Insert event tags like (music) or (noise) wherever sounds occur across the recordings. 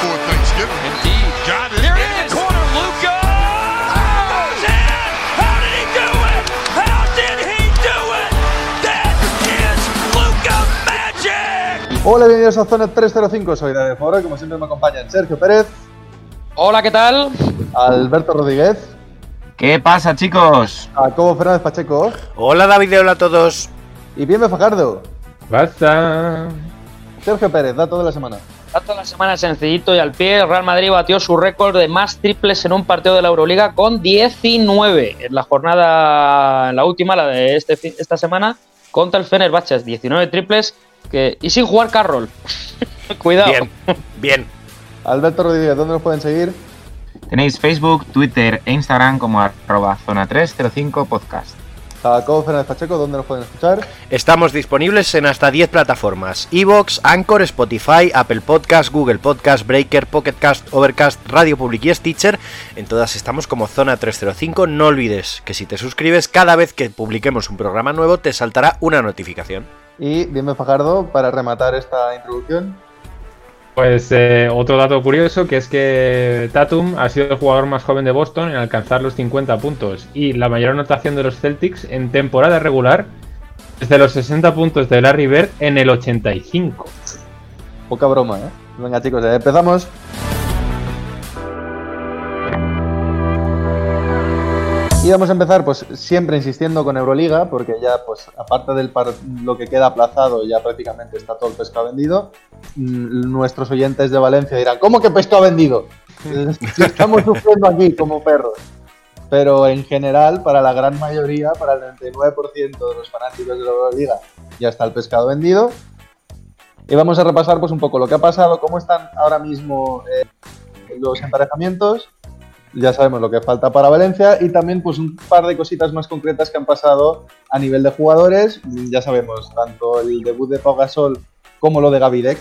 Thanksgiving. Indeed. Got it. In the corner. Luca. Magic. Hola, bienvenidos a Zona 305, soy David Fora, como siempre me acompañan Sergio Pérez, Hola, ¿qué tal? Alberto Rodríguez, ¿Qué pasa, chicos? Jacobo Fernández Pacheco Hola David, hola a todos. y Bienve Fajardo. Basta. Sergio Pérez, dato de la semana. Dato de la semana sencillito y al pie, el Real Madrid batió su récord de más triples en un partido de la Euroliga con 19 en la jornada, en la última, la de este fin- esta semana, contra el Fenerbahce, 19 triples que, y sin jugar Carroll. (laughs) Cuidado. Bien, bien. Alberto Rodríguez, ¿dónde nos pueden seguir? Tenéis Facebook, Twitter e Instagram como arroba zona 305 podcast. Jacobo Fernández Pacheco, ¿dónde nos pueden escuchar? Estamos disponibles en hasta 10 plataformas: Evox, Anchor, Spotify, Apple Podcast, Google Podcast, Breaker, Pocket Cast, Overcast, Radio Public y Stitcher. En todas estamos como Zona 305. No olvides que si te suscribes, cada vez que publiquemos un programa nuevo te saltará una notificación. Y Bienve Fajardo, para rematar esta introducción. Pues eh, otro dato curioso que es que Tatum ha sido el jugador más joven de Boston en alcanzar los 50 puntos y la mayor anotación de los Celtics en temporada regular desde los 60 puntos de Larry Bird en el 85. Poca broma, ¿eh? Venga chicos, ya empezamos. Y vamos a empezar, pues siempre insistiendo con Euroliga, porque ya, pues, aparte par- lo que queda aplazado, ya prácticamente está todo el pescado vendido. Mm, Nuestros oyentes de Valencia dirán, ¿cómo que pescado vendido? (laughs) (laughs) Estamos sufriendo aquí como perros. Pero en general, para la gran mayoría, para el 99% de los fanáticos de la Euroliga, ya está el pescado vendido. Y vamos a repasar pues un poco lo que ha pasado, cómo están ahora mismo eh, los emparejamientos. Ya sabemos lo que falta para Valencia y también pues un par de cositas más concretas que han pasado a nivel de jugadores. Ya sabemos tanto el debut de Pau Gasol como lo de Gavidec.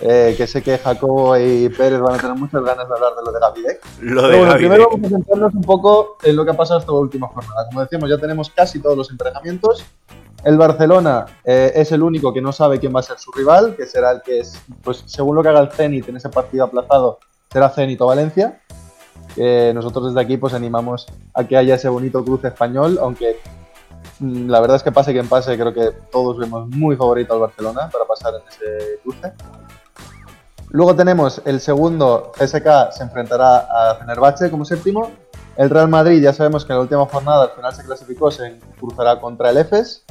eh, que sé que Jacobo y Pérez van a tener muchas ganas de hablar de lo de Gavidec. Lo Pero de bueno, Gaby primero vamos a centrarnos un poco en lo que ha pasado esta última jornada. Como decíamos, ya tenemos casi todos los emparejamientos. El Barcelona eh, es el único que no sabe quién va a ser su rival, que será el que es, pues según lo que haga el Zenit en ese partido aplazado, será Zenit o Valencia. Que nosotros desde aquí pues animamos a que haya ese bonito cruce español, aunque mm, la verdad es que pase quien pase, creo que todos vemos muy favorito al Barcelona para pasar en ese cruce. Luego tenemos el segundo, CSK se enfrentará a Fenerbahce como séptimo. El Real Madrid, ya sabemos que en la última jornada al final se clasificó, se cruzará contra el EFES.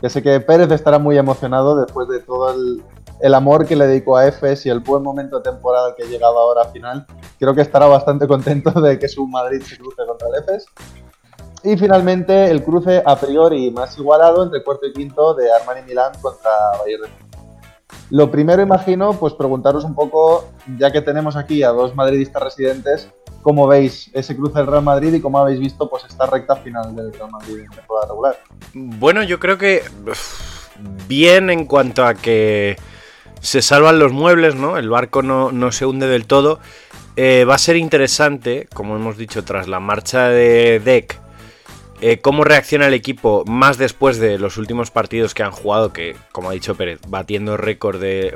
Que sé que Pérez estará muy emocionado después de todo el, el amor que le dedicó a EFES y el buen momento de temporada que llegaba ahora al final. Creo que estará bastante contento de que su Madrid se cruce contra el EFES. Y finalmente el cruce a priori más igualado entre cuarto y quinto de Armani Milán contra Bayern. Lo primero, imagino, pues preguntaros un poco, ya que tenemos aquí a dos madridistas residentes, cómo veis ese cruce del Real Madrid y cómo habéis visto pues esta recta final del Real Madrid en temporada regular. Bueno, yo creo que bien en cuanto a que se salvan los muebles, ¿no? El barco no, no se hunde del todo. Eh, va a ser interesante, como hemos dicho, tras la marcha de Deck, eh, cómo reacciona el equipo más después de los últimos partidos que han jugado, que, como ha dicho Pérez, batiendo récord de...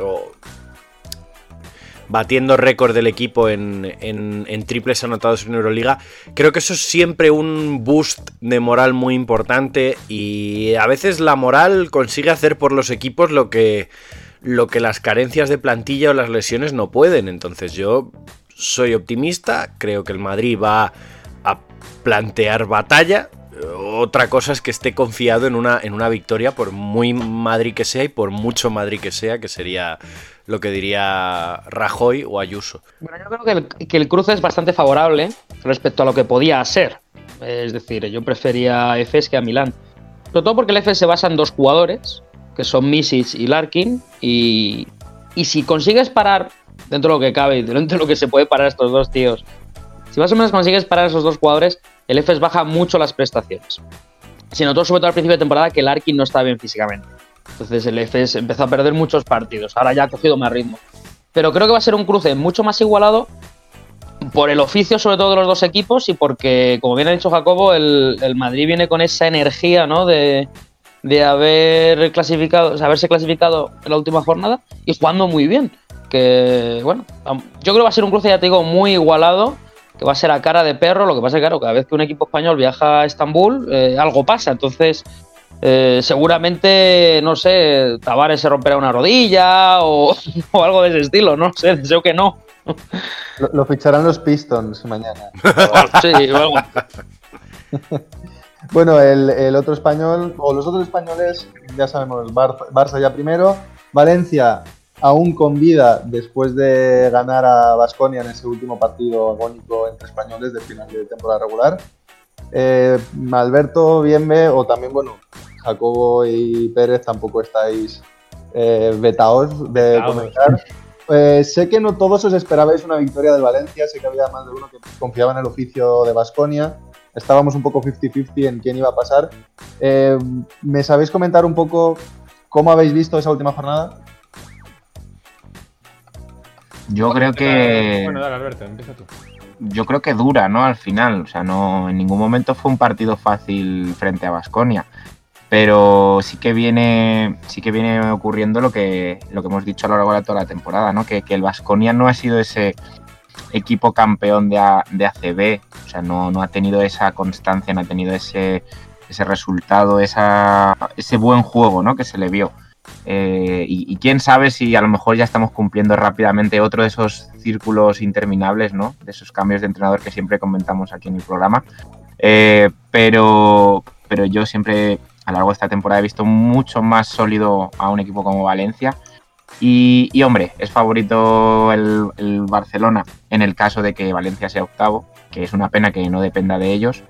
batiendo récord del equipo en, en- en triples anotados en Euroliga. Creo que eso es siempre un boost de moral muy importante y a veces la moral consigue hacer por los equipos lo que, lo que las carencias de plantilla o las lesiones no pueden. Entonces yo soy optimista, creo que el Madrid va a plantear batalla. Otra cosa es que esté confiado en una, en una victoria, por muy Madrid que sea y por mucho Madrid que sea, que sería lo que diría Rajoy o Ayuso. Bueno, yo creo que el, que el cruce es bastante favorable respecto a lo que podía ser. Es decir, yo prefería a Efes que a Milán. Sobre todo porque el Efes se basa en dos jugadores, que son Misic y Larkin, y, y si consigues parar dentro de lo que cabe (laughs) dentro de lo que se puede parar estos dos tíos. Si más o menos consigues parar esos dos jugadores, el EFES baja mucho las prestaciones. Se notó sobre todo al principio de temporada que el Arkin no estaba bien físicamente. Entonces el EFES empezó a perder muchos partidos. Ahora ya ha cogido más ritmo. Pero creo que va a ser un cruce mucho más igualado por el oficio sobre todo de los dos equipos y porque, como bien ha dicho Jacobo, el, el Madrid viene con esa energía ¿no? de, de haber clasificado, o sea, haberse clasificado en la última jornada y jugando muy bien. Que bueno, yo creo que va a ser un cruce, ya te digo, muy igualado, que va a ser a cara de perro. Lo que pasa es que, claro, cada vez que un equipo español viaja a Estambul, eh, algo pasa. Entonces, eh, seguramente, no sé, Tavares se romperá una rodilla o, (laughs) o algo de ese estilo, no sé, deseo que no. Lo, lo ficharán los Pistons mañana. (laughs) Sí, o algo. (laughs) Bueno, el, el otro español, o los otros españoles, ya sabemos, Bar- Barça ya primero, Valencia aún con vida después de ganar a Basconia en ese último partido agónico entre españoles de final de temporada regular. Eh, Alberto, Bienve, o también, bueno, Jacobo y Pérez tampoco estáis eh, vetaos de Vetaos. comentar. Eh, sé que no todos os esperabais una victoria del Valencia, sé que había más de uno que confiaba en el oficio de Basconia. Estábamos un poco 50-50 en quién iba a pasar. Eh, ¿Me sabéis comentar un poco cómo habéis visto esa última jornada? Yo creo que. Bueno, dale, Alberto, empieza tú. yo creo que dura, ¿no? Al final, o sea, no en ningún momento fue un partido fácil frente a Basconia, pero sí que viene, sí que viene ocurriendo lo que lo que hemos dicho a lo largo de toda la temporada, ¿no? Que, que el Basconia no ha sido ese equipo campeón de, A- de ACB, o sea, no, no ha tenido esa constancia, no ha tenido ese ese resultado, esa, ese buen juego, ¿no? Que se le vio. Eh, y, quién sabe si a lo mejor ya estamos cumpliendo rápidamente otro de esos círculos interminables, ¿no? De esos cambios de entrenador que siempre comentamos aquí en el programa. Eh, pero, pero yo siempre a lo largo de esta temporada he visto mucho más sólido a un equipo como Valencia. Y, y, hombre, es favorito el, el Barcelona en el caso de que Valencia sea octavo, que es una pena que no dependa de ellos.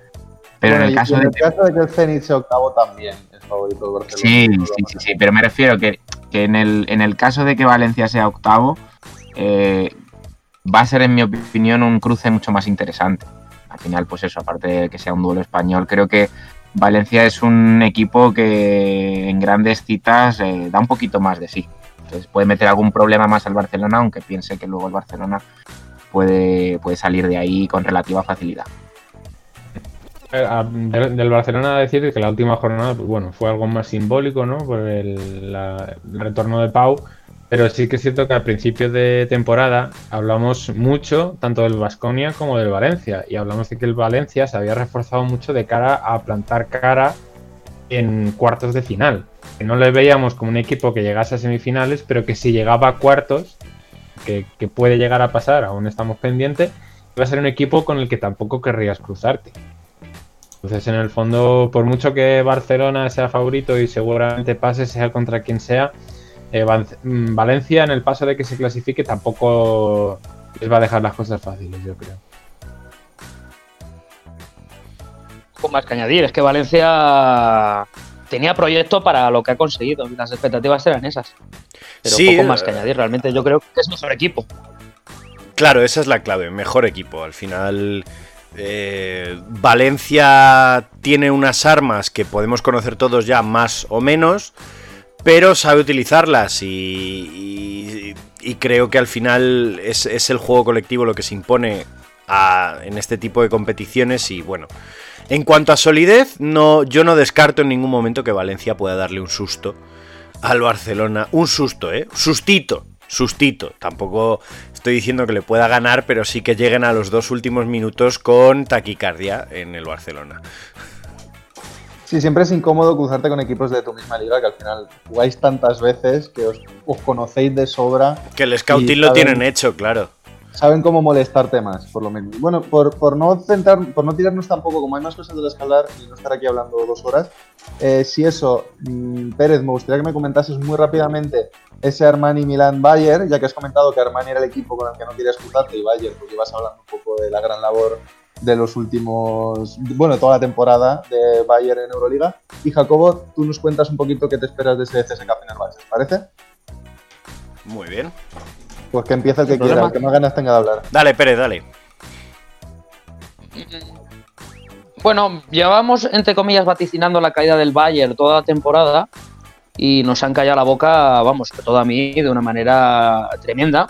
Pero Bueno, en el caso y de el caso de que el Zenit sea octavo también es favorito del Barcelona. Sí, sí, sí, sí, pero me refiero que, que en, el, en el caso de que Valencia sea octavo, eh, va a ser, en mi opinión, un cruce mucho más interesante. Al final, pues eso, aparte de que sea un duelo español, creo que Valencia es un equipo que en grandes citas eh, da un poquito más de sí. Puede meter algún problema más al Barcelona, aunque piense que luego el Barcelona puede, puede salir de ahí con relativa facilidad. Del, del Barcelona decir que la última jornada, pues, bueno, fue algo más simbólico, ¿no? Por el, el retorno de Pau. Pero sí que es cierto que al principio de temporada hablamos mucho tanto del Vasconia como del Valencia. Y hablamos de que el Valencia se había reforzado mucho de cara a plantar cara en cuartos de final. Que no le veíamos como un equipo que llegase a semifinales, pero que si llegaba a cuartos, que, puede llegar a pasar, aún estamos pendientes, iba a ser un equipo con el que tampoco querrías cruzarte. Entonces, en el fondo, por mucho que Barcelona sea favorito y seguramente pase, sea contra quien sea, eh, mm, Valencia en el paso de que se clasifique tampoco les va a dejar las cosas fáciles, yo creo. Con más que añadir, es que Valencia tenía proyecto para lo que ha conseguido las expectativas eran esas. Pero Sí, poco más que eh, añadir, realmente yo creo que es mejor equipo. Claro, esa es la clave, mejor equipo. Al final, eh, Valencia tiene unas armas que podemos conocer todos ya más o menos, pero sabe utilizarlas y, y- y creo que al final es, es el juego colectivo lo que se impone a- en este tipo de competiciones y bueno. En cuanto a solidez, no, yo no descarto en ningún momento que Valencia pueda darle un susto al Barcelona. Un susto, ¿eh? Sustito, sustito. Tampoco estoy diciendo que le pueda ganar, pero sí que lleguen a los dos últimos minutos con taquicardia en el Barcelona. Sí, siempre es incómodo cruzarte con equipos de tu misma liga que al final jugáis tantas veces que os, os conocéis de sobra. Que el scouting lo saben- tienen hecho, claro. Saben cómo molestarte más, por lo menos. Bueno, por, por no centrar, por no tirarnos tampoco, como hay más cosas de las que y no estar aquí hablando dos horas, eh, si eso, mm, Pérez, me gustaría que me comentases muy rápidamente ese Armani Milan Bayer, ya que has comentado que Armani era el equipo con el que no querías cruzarte y Bayer, porque ibas hablando un poco de la gran labor de los últimos, bueno, toda la temporada de Bayer en Euroliga. Y Jacobo, tú nos cuentas un poquito qué te esperas de ese CSKA Fenerbahce, ¿te parece? Muy bien. Pues que empiece el que El quiera, el que más ganas tenga de hablar. Dale, Pérez, dale. Bueno, llevamos, entre comillas, vaticinando la caída del Bayern toda la temporada y nos han callado la boca, vamos, sobre todo a mí, de una manera tremenda.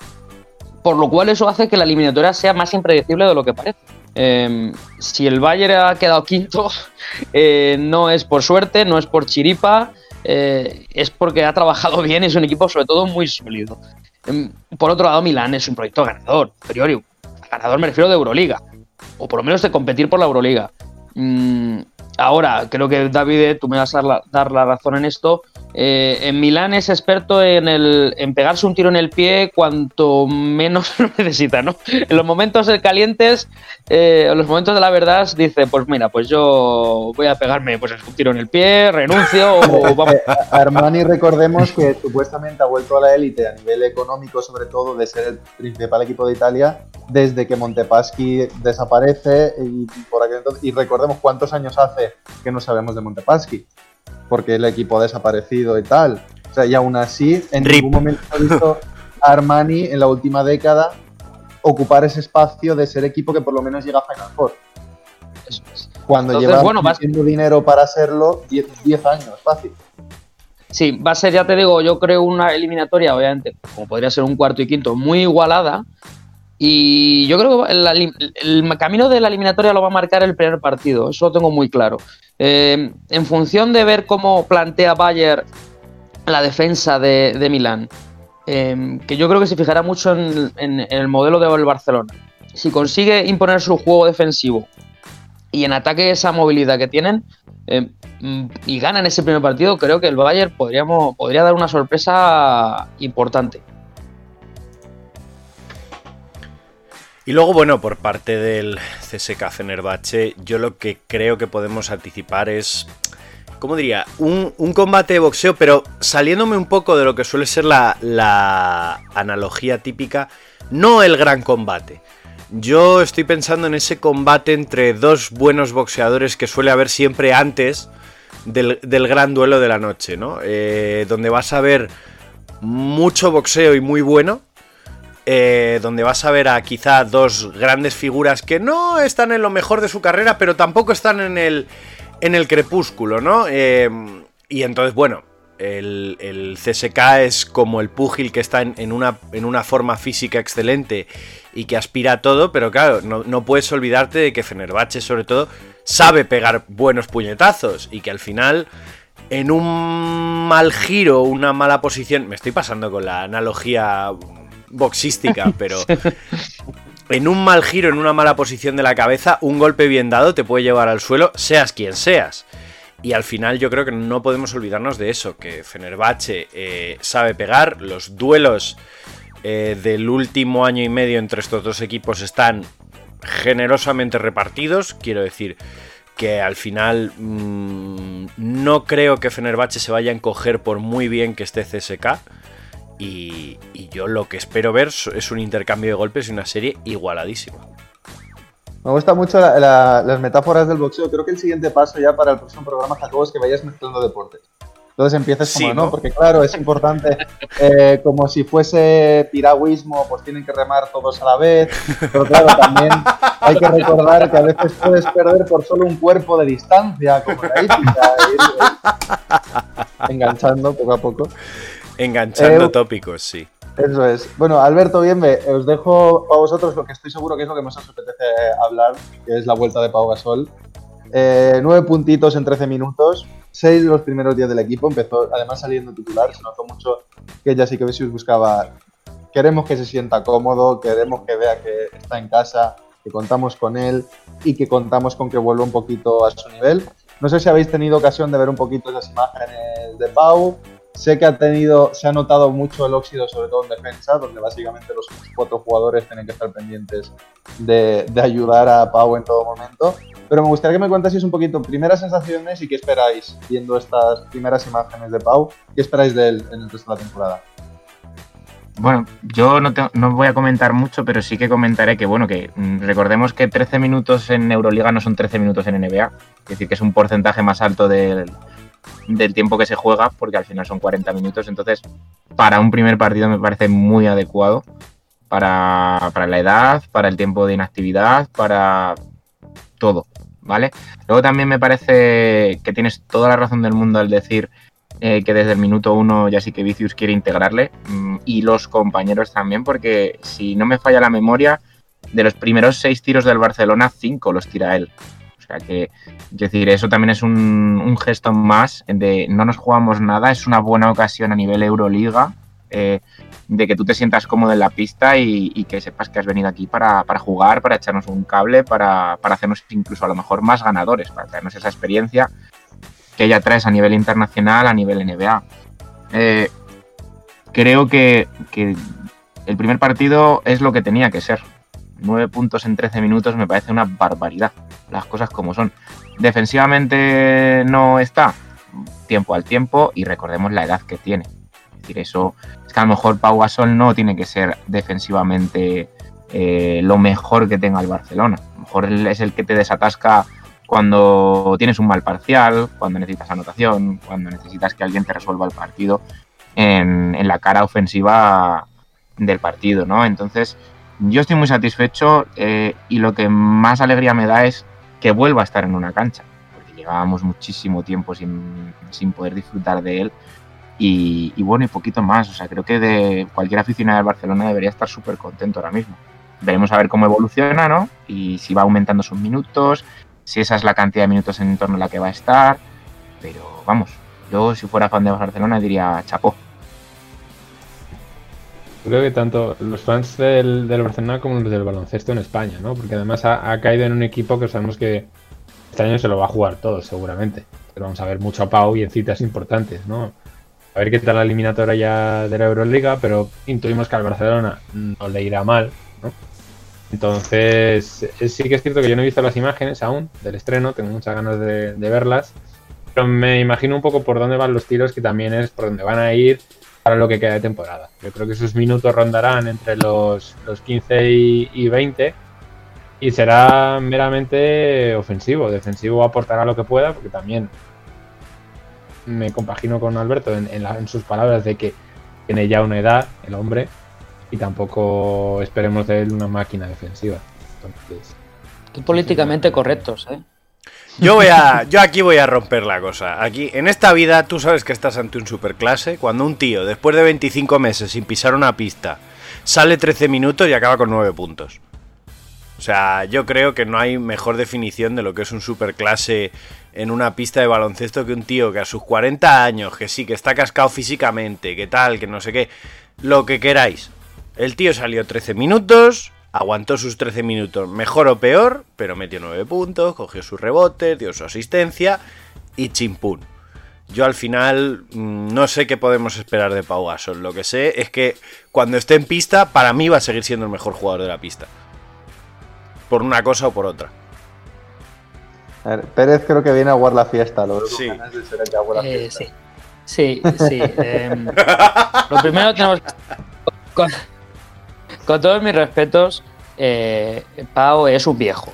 Por lo cual eso hace que la eliminatoria sea más impredecible de lo que parece. Eh, si el Bayern ha quedado quinto, (laughs) eh, no es por suerte, no es por chiripa, eh, es porque ha trabajado bien y es un equipo sobre todo muy sólido. Em, Por otro lado, Milán es un proyecto ganador, a priori. Ganador me refiero de Euroliga, o por lo menos de competir por la Euroliga. Ahora, creo que David, tú me vas a dar la, dar la razón en esto. Eh, en Milán es experto en, el, en pegarse un tiro en el pie cuanto menos (laughs) lo necesita, ¿no? En los momentos calientes, eh, en los momentos de la verdad, dice, pues mira, pues yo voy a pegarme pues, un tiro en el pie, renuncio o (laughs) vamos. Eh, Armani, recordemos que supuestamente ha vuelto a la élite a nivel económico, sobre todo, de ser el principal equipo de Italia desde que Montepaschi desaparece. Y, por aquel entonces, y recordemos cuántos años hace que no sabemos de Montepaschi, porque el equipo ha desaparecido y tal. O sea, y aún así, en Rip. ningún momento ha visto a Armani en la última década ocupar ese espacio de ser equipo que por lo menos llega a Final Four. Eso es. Cuando Entonces, lleva bueno, vas- dinero para hacerlo 10 10 años, fácil. Sí, va a ser, ya te digo, yo creo una eliminatoria, obviamente, como podría ser un cuarto y quinto, muy igualada. Y yo creo que el, camino de la eliminatoria lo va a marcar el primer partido, eso lo tengo muy claro. Eh, en función de ver cómo plantea Bayer la defensa de, de Milán, eh, que yo creo que se fijará mucho en, el modelo del Barcelona. Si consigue imponer su juego defensivo y en ataque esa movilidad que tienen, eh, mm, y ganan ese primer partido, creo que el Bayern podría dar una sorpresa importante. Y luego, bueno, por parte del CSK Fenerbahce, yo lo que creo que podemos anticipar es, ¿cómo diría? Un, un combate de boxeo, pero saliéndome un poco de lo que suele ser la, la analogía típica, no el gran combate. Yo estoy pensando en ese combate entre dos buenos boxeadores que suele haber siempre antes del, del gran duelo de la noche, ¿no? Eh, donde vas a ver mucho boxeo y muy bueno, eh, donde vas a ver a quizá dos grandes figuras que no están en lo mejor de su carrera, pero tampoco están en el, en el crepúsculo, ¿no? Eh, y entonces, bueno, el, el CSK es como el púgil que está en, una, en una forma física excelente y que aspira a todo, pero claro, no, no puedes olvidarte de que Fenerbahce, sobre todo, sabe pegar buenos puñetazos y que al final en un mal giro, una mala posición, me estoy pasando con la analogía boxística, (laughs) pero en un mal giro, en una mala posición de la cabeza, un golpe bien dado te puede llevar al suelo, seas quien seas. Y al final yo creo que no podemos olvidarnos de eso, que Fenerbahce eh, sabe pegar, los duelos eh, del último año y medio entre estos dos equipos están generosamente repartidos, quiero decir que al final mmm, no creo que Fenerbahce se vaya a encoger por muy bien que esté CSK. Y, y, yo lo que espero ver es un intercambio de golpes y una serie igualadísima. Me gusta mucho la, la, las metáforas del boxeo. Creo que el siguiente paso ya para el próximo programa, Jacobo, es que vayas mezclando deportes. Entonces empieces como, Sí, ¿no? ¿no? Porque claro, es importante, eh, como si fuese piragüismo, pues tienen que remar todos a la vez. Pero claro, también hay que recordar que a veces puedes perder por solo un cuerpo de distancia, como la hípica, ir, ir enganchando poco a poco. Enganchando eh, tópicos, sí. Eso es. Bueno, Alberto, bien, os dejo a vosotros lo que estoy seguro que es lo que más os apetece hablar, que es la vuelta de Pau Gasol. Eh, nueve puntitos en 13 minutos, seis de los primeros días del equipo, empezó además saliendo titular, se notó mucho que ya sí que Vesius buscaba, queremos que se sienta cómodo, queremos que vea que está en casa, que contamos con él y que contamos con que vuelva un poquito a su nivel. No sé si habéis tenido ocasión de ver un poquito esas imágenes de Pau, Sé que ha tenido, se ha notado mucho el óxido, sobre todo en defensa, donde básicamente los cuatro jugadores tienen que estar pendientes de, de, ayudar a Pau en todo momento. Pero me gustaría que me contaseis un poquito primeras sensaciones y qué esperáis viendo estas primeras imágenes de Pau. ¿Qué esperáis de él en el resto de la temporada? Bueno, yo no, te, no, voy a comentar mucho, pero sí que comentaré que, bueno, que mm, recordemos que 13 minutos en Euroliga no son 13 minutos en NBA. Es decir, que es un porcentaje más alto del, del tiempo que se juega, porque al final son 40 minutos. Entonces, para un primer partido me parece muy adecuado. para, para la edad, para el tiempo de inactividad, para todo, ¿vale? Luego también me parece que tienes toda la razón del mundo al decir eh, que desde el minuto uno ya sí que Vicius quiere integrarle mm, y los compañeros también, porque si no me falla la memoria, de los primeros seis tiros del Barcelona, cinco los tira él. O sea que, es decir, eso también es un, gesto más de no nos jugamos nada, es una buena ocasión a nivel Euroliga. eh, de que tú te sientas cómodo en la pista y, y que sepas que has venido aquí para, para jugar, para echarnos un cable, para, para hacernos incluso a lo mejor más ganadores, para traernos esa experiencia que ya traes a nivel internacional, a nivel NBA. Eh, creo que, que el primer partido es lo que tenía que ser. 9 puntos en 13 minutos me parece una barbaridad. Las cosas como son. Defensivamente no está. Tiempo al tiempo y recordemos la edad que tiene. Es decir, eso es que a lo mejor Pau Gasol no tiene que ser defensivamente eh, lo mejor que tenga el Barcelona. A lo mejor es el que te desatasca cuando tienes un mal parcial, cuando necesitas anotación, cuando necesitas que alguien te resuelva el partido en, en la cara ofensiva del partido, ¿no? Entonces, yo estoy muy satisfecho eh, y lo que más alegría me da es que vuelva a estar en una cancha, porque llevábamos muchísimo tiempo sin, sin poder disfrutar de él y, y bueno, y poquito más, o sea, creo que de cualquier aficionado del Barcelona debería estar súper contento ahora mismo. Veremos a ver cómo evoluciona, ¿no? Y si va aumentando sus minutos, si esa es la cantidad de minutos en torno a la que va a estar, pero vamos, yo si fuera fan de Barcelona diría chapó. Creo que tanto los fans del, Barcelona como los del baloncesto en España, ¿no? Porque además ha, ha caído en un equipo que sabemos que este año se lo va a jugar todo, seguramente. Pero vamos a ver mucho a Pau y en citas importantes, ¿no? A ver qué tal la eliminatoria ya de la Euroliga, pero intuimos que al Barcelona no le irá mal, ¿no? Entonces, eh, sí que es cierto que yo no he visto las imágenes aún del estreno, tengo muchas ganas de, de verlas, pero me imagino un poco por dónde van los tiros, que también es por dónde van a ir para lo que queda de temporada. Yo creo que sus minutos rondarán entre los, los 15 y, y 20 y será meramente ofensivo. Defensivo aportará lo que pueda, porque también me compagino con Alberto en, en la- en sus palabras de que tiene ya una edad, el hombre, y tampoco esperemos de él una máquina defensiva. Entonces, Qué políticamente correctos, ¿eh? Yo voy a. Yo aquí voy a romper la cosa. Aquí, en esta vida, tú sabes que estás ante un superclase. Cuando un tío, después de 25 meses sin pisar una pista, sale 13 minutos y acaba con 9 puntos. O sea, yo creo que no hay mejor definición de lo que es un superclase en una pista de baloncesto que un tío que a sus 40 años, que sí, que está cascado físicamente, que tal, que no sé qué, lo que queráis. El tío salió 13 minutos, aguantó sus 13 minutos, mejor o peor, pero metió 9 puntos, cogió sus rebotes, dio su asistencia y chimpún. Yo al final mm, no sé qué podemos esperar de Pau Gasol. Lo que sé es que cuando esté en pista, para mí va a seguir siendo el mejor jugador de la pista. Por una cosa o por otra. A ver, Pérez creo que viene a jugar la fiesta, lo Sí. ganas de ser el que aguar la Eh, fiesta. sí. Sí, sí. em, (laughs) lo primero tenemos que- con, todos mis respetos, eh, Pau es un viejo.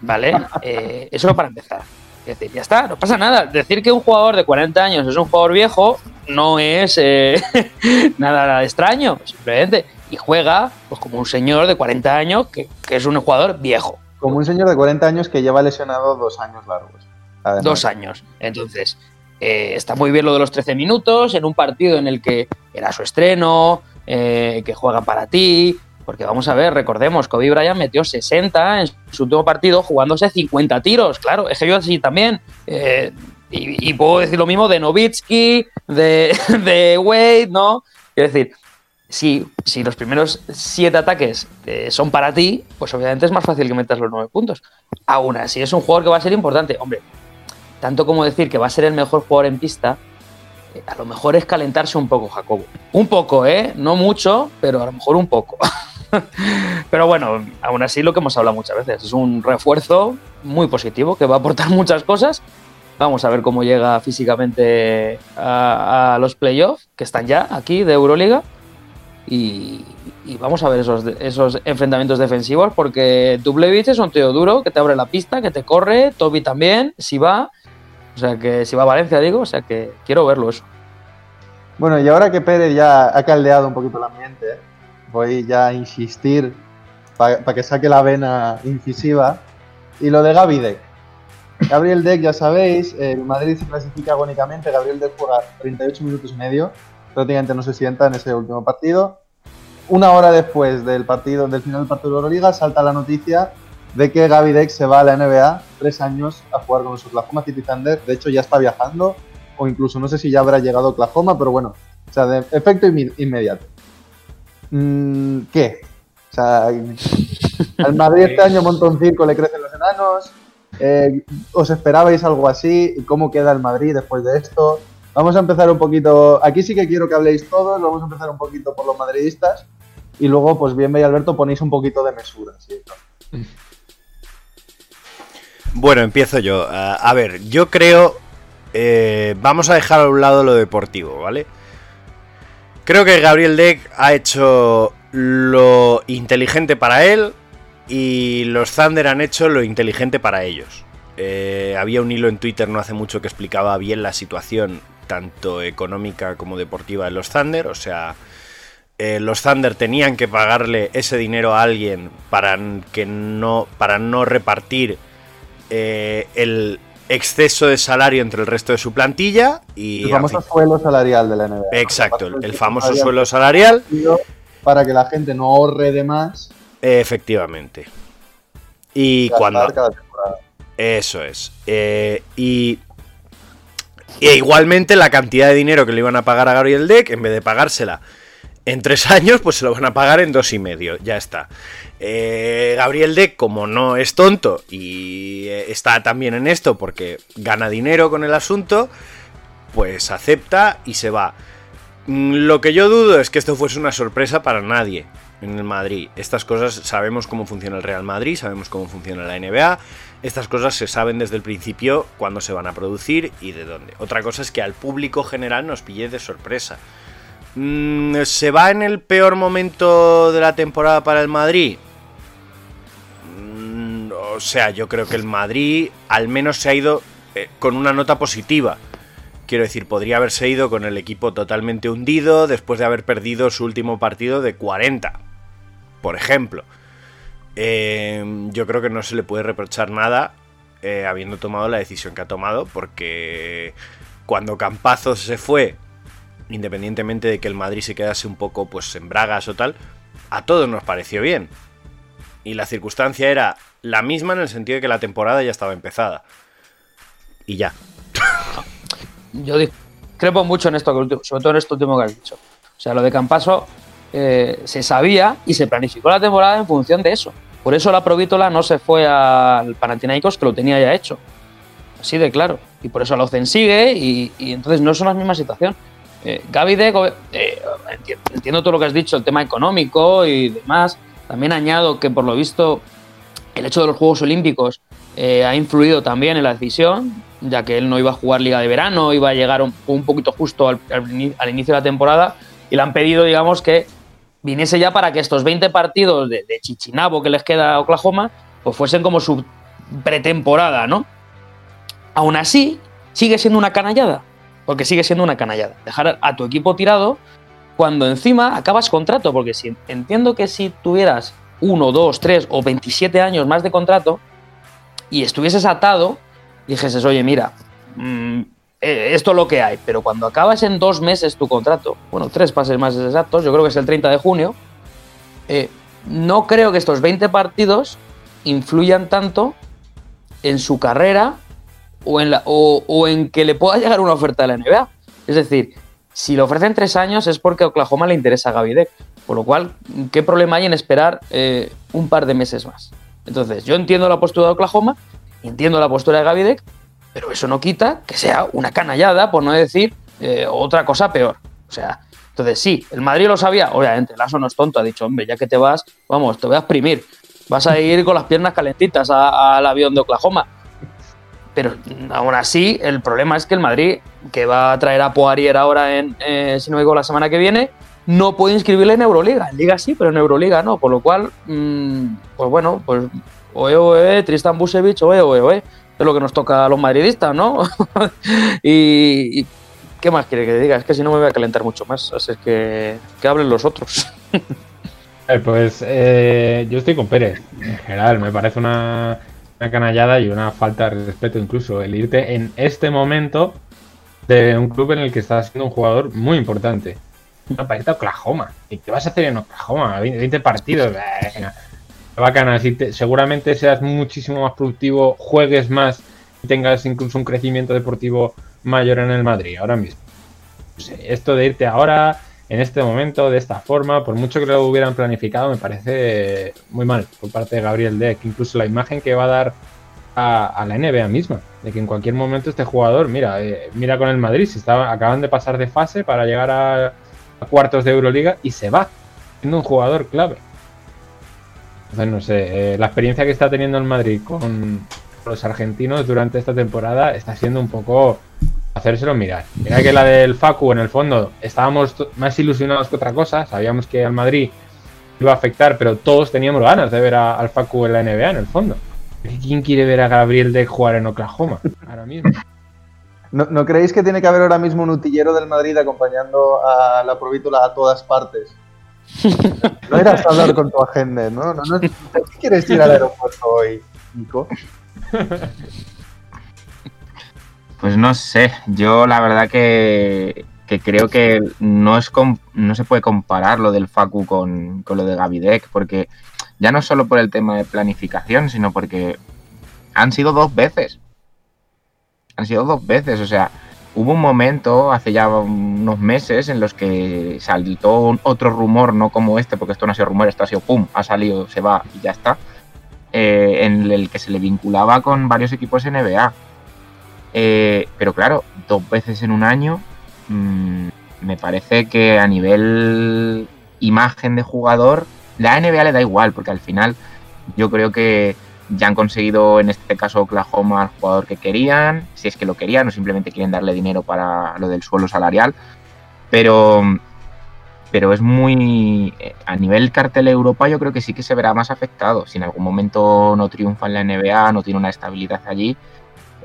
¿Vale? (laughs) Eh, eso para empezar. Es decir, ya está, no pasa nada. Decir que un jugador de 40 años es un jugador viejo no es eh, (laughs) nada extraño, simplemente. Y juega pues, como un señor de 40 años que, que es un jugador viejo. Como un señor de 40 años que lleva lesionado dos años largos. además. Dos años. Entonces, eh, está muy bien lo de los 13 minutos en un partido en el que era su estreno, eh, que juega para ti. Porque vamos a ver, recordemos, Kobe Bryant metió 60 en su último partido jugándose 50 tiros. Claro, es que yo así también. Eh, y, puedo decir lo mismo de Novitsky, de, (laughs) de Wade, ¿no? Quiero decir, si, si los primeros siete ataques eh, son para ti, pues obviamente es más fácil que metas los nueve puntos. Aún así, es un jugador que va a ser importante. Hombre, tanto como decir que va a ser el mejor jugador en pista, a lo mejor es calentarse un poco, Jacobo. Un poco, ¿eh? No mucho, pero a lo mejor un poco. (laughs) pero bueno, aún así lo que hemos hablado muchas veces, es un refuerzo muy positivo que va a aportar (laughs) muchas cosas. Vamos a ver cómo llega físicamente a, a los playoffs, que están ya aquí de Euroliga. Y, vamos a ver esos, esos enfrentamientos defensivos, porque Dublevich es un tío duro que te abre la pista, que te corre, Toby también, si va, o sea que si va a Valencia, digo, o sea que quiero verlo eso. Bueno, y ahora que Pérez ya ha caldeado un poquito el ambiente, voy ya a insistir para que saque la vena incisiva. Y lo de Gaby Deck. Gabriel Deck, ya sabéis, el Madrid se clasifica agónicamente. Gabriel Deck juega 38 minutos y medio. Prácticamente no se sienta en ese último partido. Una hora después del partido, del final del partido de Euroliga, salta la noticia de que Gaby Deck se va a la NBA tres años a jugar con los Oklahoma City Thunder. De hecho, ya está viajando, o incluso no sé si ya habrá llegado a Oklahoma, pero bueno, o sea, de efecto inmediato. Mm, ¿Qué? O sea, (laughs) al Madrid este año monta un circo, le crecen los enanos. Eh, ¿Os esperabais algo así? ¿Cómo queda el Madrid después de esto? Vamos a empezar un poquito. Aquí sí que quiero que habléis todos. Vamos a empezar un poquito por los madridistas. Y luego, pues bien, y Alberto, ponéis un poquito de mesura. ¿sí? (laughs) Bueno, empiezo yo. A ver, yo creo. eh, vamos a dejar a un lado lo deportivo, ¿vale? Creo que Gabriel Deck ha hecho lo inteligente para él y los Thunder han hecho lo inteligente para ellos. Eh, había un hilo en Twitter no hace mucho que explicaba bien la situación, tanto económica como deportiva de los Thunder. O sea, eh, los Thunder tenían que pagarle ese dinero a alguien para que no, para no repartir eh, el exceso de salario entre el resto de su plantilla y El famoso fin- suelo salarial de la NBA. exacto, el, el famoso salarial suelo salarial, Para que la gente no ahorre de más. efectivamente. Y cuando cada eso es. Eh, y e igualmente la cantidad de dinero que le iban a pagar a Gabriel Deck, en vez de pagársela en tres años, pues se lo van a pagar en dos y medio. Ya está. Eh, Gabriel Deck, como no es tonto y eh, está también en esto porque gana dinero con el asunto, pues acepta y se va. Mm, Lo que yo dudo es que esto fuese una sorpresa para nadie en el Madrid. Estas cosas sabemos cómo funciona el Real Madrid, sabemos cómo funciona la NBA. Estas cosas se saben desde el principio cuándo se van a producir y de dónde. Otra cosa es que al público general nos pille de sorpresa. Mm, ¿Se va en el peor momento de la temporada para el Madrid? Mm, O sea, yo creo que el Madrid al menos se ha ido eh, con una nota positiva. Quiero decir, podría haberse ido con el equipo totalmente hundido después de haber perdido su último partido de 40, por ejemplo. Eh, yo creo que no se le puede reprochar nada eh, habiendo tomado la decisión que ha tomado, porque cuando Campazo se fue, independientemente de que el Madrid se quedase un poco pues en bragas o tal, a todos nos pareció bien. Y la circunstancia era la misma en el sentido de que la temporada ya estaba empezada. Y ya. Yo discrepo mucho en esto, sobre todo en esto último que has dicho. O sea, lo de Campaso eh, se sabía y se planificó la temporada en función de eso. Por eso la Provítola no se fue al Panathinaikos, que lo tenía ya hecho. Así de claro. Y por eso la OCEN sigue y, y entonces no son la misma situación. Eh, Gaby Deck, eh, enti- entiendo todo lo que has dicho, el tema económico y demás. También añado que por lo visto el hecho de los Juegos Olímpicos eh, ha influido también en la decisión, ya que él no iba a jugar Liga de Verano, iba a llegar un, un poquito justo al inicio de la temporada y le han pedido, digamos, que viniese ya para que estos 20 partidos de, de Chichinabo que les queda a Oklahoma, pues fuesen como su pretemporada, ¿no? Aún así, sigue siendo una canallada, porque sigue siendo una canallada. Dejar a tu equipo tirado cuando encima acabas contrato, porque si, entiendo que si tuvieras uno, dos, tres o 27 años más de contrato y estuvieses atado, dijeses, oye, mira, mm, eh, esto es lo que hay, pero cuando acabas en dos meses tu contrato, bueno, tres pases más exactos, yo creo que es el 30 de junio, eh, no creo que estos 20 partidos influyan tanto en su carrera o en, la- o- o en que le pueda llegar una oferta de la NBA. Es decir, si le ofrecen tres años es porque a Oklahoma le interesa a Gaby. Por lo cual, ¿qué problema hay en esperar eh, un par de meses más? Entonces, yo entiendo la postura de Oklahoma, entiendo la postura de Gaby pero eso no quita que sea una canallada, por no decir eh, otra cosa peor. O sea, entonces sí, el Madrid lo sabía, obviamente, Lasso no es tonto, ha dicho, hombre, ya que te vas, vamos, te voy a exprimir, vas a ir con las piernas calentitas al avión de Oklahoma. Pero aún así, el problema es que el Madrid, que va a traer a Poirier ahora, en, eh, si no equivoco, la semana que viene, no puede inscribirle en Euroliga. En Liga sí, pero en Euroliga no. Por lo cual, mm, pues bueno, pues oe, oe, Tristan Busevich, oe, oe, oe. Es lo que nos toca a los madridistas, ¿no? (laughs) y, y ¿qué más quiere que diga? Es que si no me voy a calentar mucho más. Así es que que hablen los otros. (laughs) Eh, Pues eh, yo estoy con Pérez. En general, me parece una, una canallada y una falta de respeto incluso el irte en este momento de un club en el que estás siendo un jugador muy importante. Una país de Oklahoma. ¿Y qué vas a hacer en Oklahoma? 20, 20 partidos. Bacana, si te- seguramente seas muchísimo más productivo, juegues más y tengas incluso un crecimiento deportivo mayor en el Madrid ahora mismo. Sé, esto de irte ahora, en este momento, de esta forma, por mucho que lo hubieran planificado, me parece muy mal por parte de Gabriel Deck. Incluso la imagen que va a dar a, la NBA misma, de que en cualquier momento este jugador, mira, eh, mira con el Madrid, se acaban de pasar de fase para llegar a, a cuartos de Euroliga y se va, siendo un jugador clave. Entonces, no sé, eh, la experiencia que está teniendo el Madrid con los argentinos durante esta temporada está siendo un poco hacérselo mirar. Mira que la del Facu, en el fondo, estábamos más ilusionados que otra cosa, sabíamos que al Madrid iba a afectar, pero todos teníamos ganas de ver a- al Facu en la NBA, en el fondo. ¿Quién quiere ver a Gabriel de jugar en Oklahoma ahora mismo? ¿No, no creéis que tiene que haber ahora mismo un utillero del Madrid acompañando a la Provítula a todas partes? (laughs) No irás a hablar con tu agente, ¿no? no, no ¿Qué quieres ir al aeropuerto hoy, Nico? (laughs) Pues no sé, yo la verdad que, que creo que no, es no se puede comparar lo del Facu con, con lo de Gavidec, porque ya no solo por el tema de planificación, sino porque han sido dos veces. Han sido dos veces, o sea, hubo un momento hace ya unos meses en los que saltó un- otro rumor, no como este, porque esto no ha sido rumor, esto ha sido pum, ha salido, se va y ya está, eh, en el que se le vinculaba con varios equipos NBA. Eh, pero claro, dos veces en un año, mm, me parece que a nivel imagen de jugador, la NBA le da igual, porque al final yo creo que ya han conseguido en este caso Oklahoma al jugador que querían, si es que lo querían, o simplemente quieren darle dinero para lo del suelo salarial. Pero, pero es muy. A nivel cartel Europa, yo creo que sí que se verá más afectado. Si en algún momento no triunfa en la NBA, no tiene una estabilidad allí,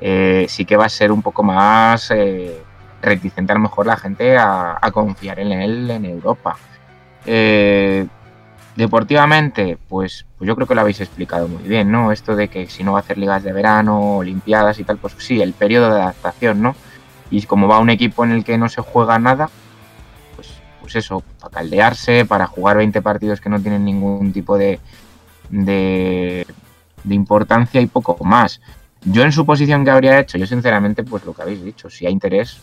eh, sí que va a ser un poco más eh, reticente a lo mejor la gente a, confiar en él en Europa. Eh, deportivamente, pues, pues yo creo que lo habéis explicado muy bien, ¿no? Esto de que si no va a hacer ligas de verano, olimpiadas y tal, pues sí, el periodo de adaptación, ¿no? Y como va un equipo en el que no se juega nada, pues, pues eso, para caldearse, para jugar 20 partidos que no tienen ningún tipo de, de importancia y poco más. Yo en su posición que habría hecho, yo sinceramente, pues lo que habéis dicho, si hay interés,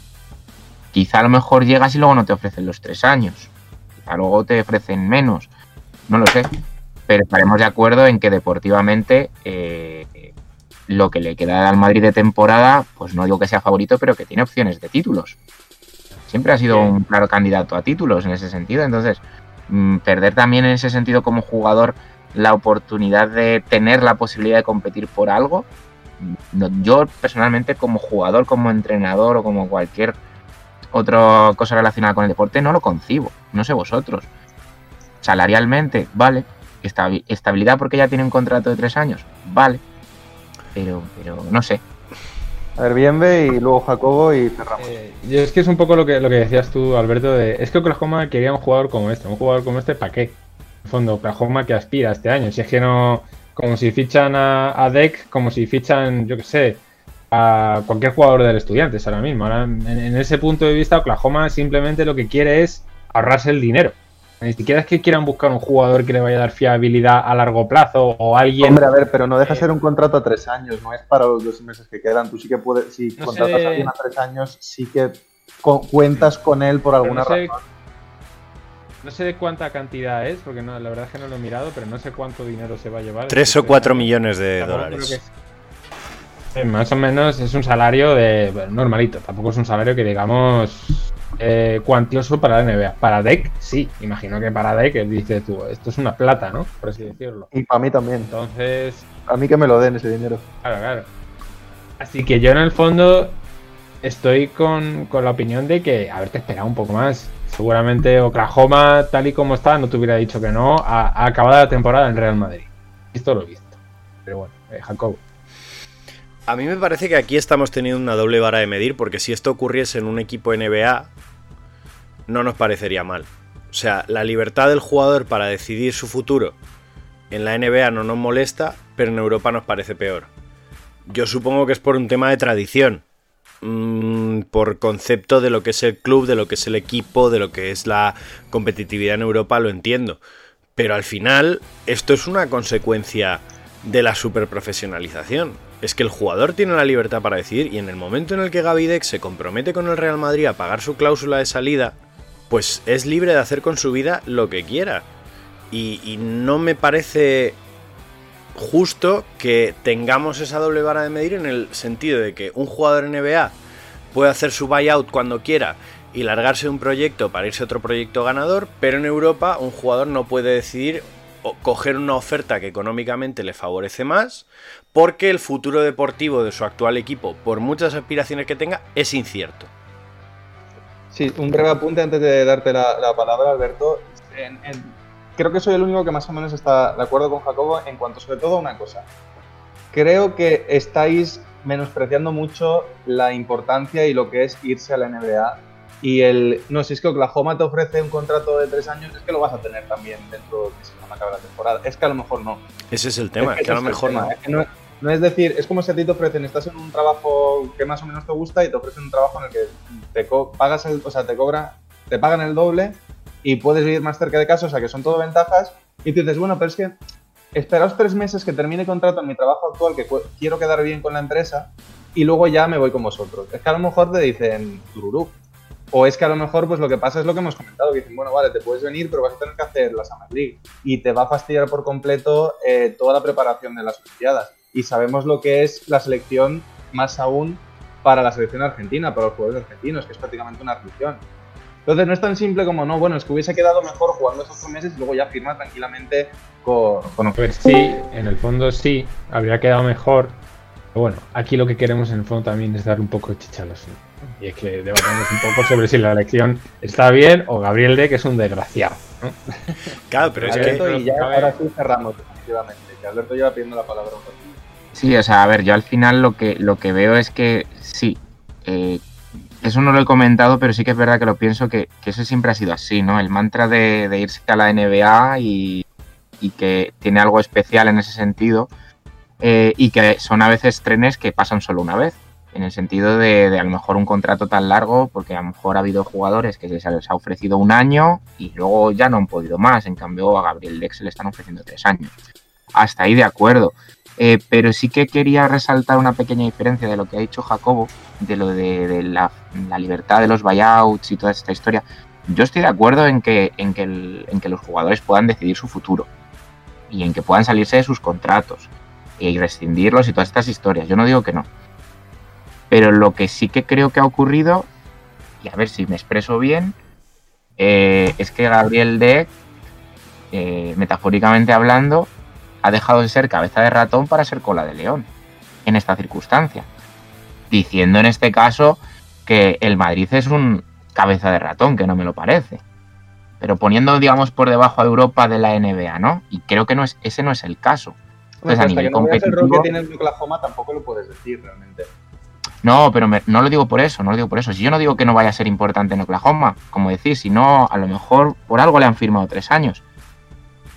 quizá a lo mejor llegas y luego no te ofrecen los tres años, quizá luego te ofrecen menos, no lo sé, pero estaremos de acuerdo en que deportivamente eh, lo que le queda al Madrid de temporada, pues no digo que sea favorito, pero que tiene opciones de títulos. Siempre ha sido un claro candidato a títulos en ese sentido, entonces mm, perder también en ese sentido como jugador la oportunidad de tener la posibilidad de competir por algo, no- yo personalmente como jugador, como entrenador o como cualquier otra cosa relacionada con el deporte no lo concibo, no sé vosotros. Salarialmente, vale. Estabi- estabilidad porque ya tiene un contrato de tres años, vale. Pero, pero no sé. A ver, Bienve y luego Jacobo y cerramos. Eh, es que es un poco lo que, lo que decías tú, Alberto, de, es que Oklahoma quería un jugador como este, un jugador como este, ¿para qué? En el fondo, Oklahoma que aspira este año, si es que no, como si fichan a, a Deck, como si fichan, yo qué sé, a cualquier jugador del Estudiantes ahora mismo. Ahora, en, en ese punto de vista, Oklahoma simplemente lo que quiere es ahorrarse el dinero. Ni siquiera es que quieran buscar un jugador que le vaya a dar fiabilidad a largo plazo o alguien... Hombre, a ver, pero no deja Eh, ser un contrato a tres años, no es para los dos meses que quedan. Tú sí que puedes, si No contratas sé. a alguien a tres años, sí que co- cuentas con él por alguna no sé, razón. No sé de cuánta cantidad es, porque no, la verdad es que no lo he mirado, pero no sé cuánto dinero se va a llevar. Tres o cuatro millones de dólares. que es- Eh, más o menos es un salario de bueno, normalito, tampoco es un salario que digamos eh, cuantioso para la NBA. Para Deck, sí, imagino que para Deck dices tú, esto es una plata, ¿no? Por así decirlo. Y para mí también. Entonces, A mí que me lo den ese dinero. Claro, claro. Así que yo en el fondo estoy con, con la opinión de que haberte esperado un poco más. Seguramente Oklahoma, tal y como está, no te hubiera dicho que no a, a acabada la temporada en Real Madrid. Esto lo he visto. Pero bueno, eh, Jacob. A mí me parece que aquí estamos teniendo una doble vara de medir, porque si esto ocurriese en un equipo NBA, no nos parecería mal. O sea, la libertad del jugador para decidir su futuro en la NBA no nos molesta, pero en Europa nos parece peor. Yo supongo que es por un tema de tradición. Mm, por concepto de lo que es el club, de lo que es el equipo, de lo que es la competitividad en Europa, lo entiendo. Pero al final, esto es una consecuencia de la superprofesionalización. Es que el jugador tiene la libertad para decidir y en el momento en el que Gavidec se compromete con el Real Madrid a pagar su cláusula de salida, pues es libre de hacer con su vida lo que quiera. Y, y no me parece justo que tengamos esa doble vara de medir en el sentido de que un jugador NBA puede hacer su buyout cuando quiera y largarse de un proyecto para irse a otro proyecto ganador, pero en Europa un jugador no puede decidir coger una oferta que económicamente le favorece más, porque el futuro deportivo de su actual equipo, por muchas aspiraciones que tenga, es incierto. Sí, un breve apunte antes de darte la, la palabra, Alberto. Creo que soy el único que más o menos está de acuerdo con Jacobo en cuanto sobre todo a una cosa. Creo que estáis menospreciando mucho la importancia y lo que es irse a la NBA. Y el, no, si es que Oklahoma te ofrece un contrato de tres años, es que lo vas a tener también dentro de que se acabe la temporada. Es que a lo mejor no. Ese es el tema, Es que a lo mejor tema, no. es que no, no es decir, es como si a ti te ofrecen, estás en un trabajo que más o menos te gusta y te ofrecen un trabajo en el que te pagas el, o sea, te cobra, te pagan el doble y puedes vivir más cerca de casa, o sea que son todo ventajas. Y tú dices, bueno, pero es que esperaos tres meses que termine contrato en mi trabajo actual, que quiero quedar bien con la empresa, y luego ya me voy con vosotros. Es que a lo mejor te dicen tururú. O es que a lo mejor pues lo que pasa es lo que hemos comentado, que dicen, bueno, vale, te puedes venir, pero vas a tener que hacer la Summer League. Y te va a fastidiar por completo eh, toda la preparación de las Olimpiadas. Y sabemos lo que es la selección, más aún para la selección argentina, para los jugadores argentinos, que es prácticamente una religión. Entonces no es tan simple como, no, bueno, es que hubiese quedado mejor jugando esos ocho meses y luego ya firma tranquilamente con... con... Pues sí, en el fondo sí, habría quedado mejor. Pero bueno, aquí lo que queremos en el fondo también es dar un poco de chicha a los Y es que debatamos un poco sobre si la elección está bien o Gabriel de que es un desgraciado. ¿no? (laughs) Claro, pero es que y ya ahora sí cerramos definitivamente, que Alberto lleva pidiendo la palabra un ratito. Sí, o sea, a ver, yo al final lo que, lo que veo es que sí, eh, eso no lo he comentado, pero sí que es verdad que lo pienso que, eso siempre ha sido así, ¿no? El mantra de, irse a la NBA y, que tiene algo especial en ese sentido eh, y que son a veces trenes que pasan solo una vez, en el sentido de, a lo mejor un contrato tan largo, porque a lo mejor ha habido jugadores que se les ha ofrecido un año y luego ya no han podido más, en cambio a Gabriel Dex le están ofreciendo tres años. Hasta ahí de acuerdo. Eh, pero sí que quería resaltar una pequeña diferencia de lo que ha dicho Jacobo, de lo de, de la, la libertad de los buyouts y toda esta historia. Yo estoy de acuerdo en que, en, que el- en que los jugadores puedan decidir su futuro y en que puedan salirse de sus contratos y rescindirlos y todas estas historias. Yo no digo que no. Pero lo que sí que creo que ha ocurrido, y a ver si me expreso bien, eh, es que Gabriel Deck, eh, metafóricamente hablando, ha dejado de ser cabeza de ratón para ser cola de león en esta circunstancia. Diciendo en este caso que el Madrid es un cabeza de ratón, que no me lo parece. Pero poniendo, digamos, por debajo a Europa de la NBA, ¿no? Y creo que no es, ese no es el caso. Entonces, a nivel que no el rol que tiene el Oklahoma tampoco lo puedes decir realmente. No, pero me- no lo digo por eso, no lo digo por eso. Si yo no digo que no vaya a ser importante en Oklahoma, como decís, si no, a lo mejor por algo le han firmado tres años.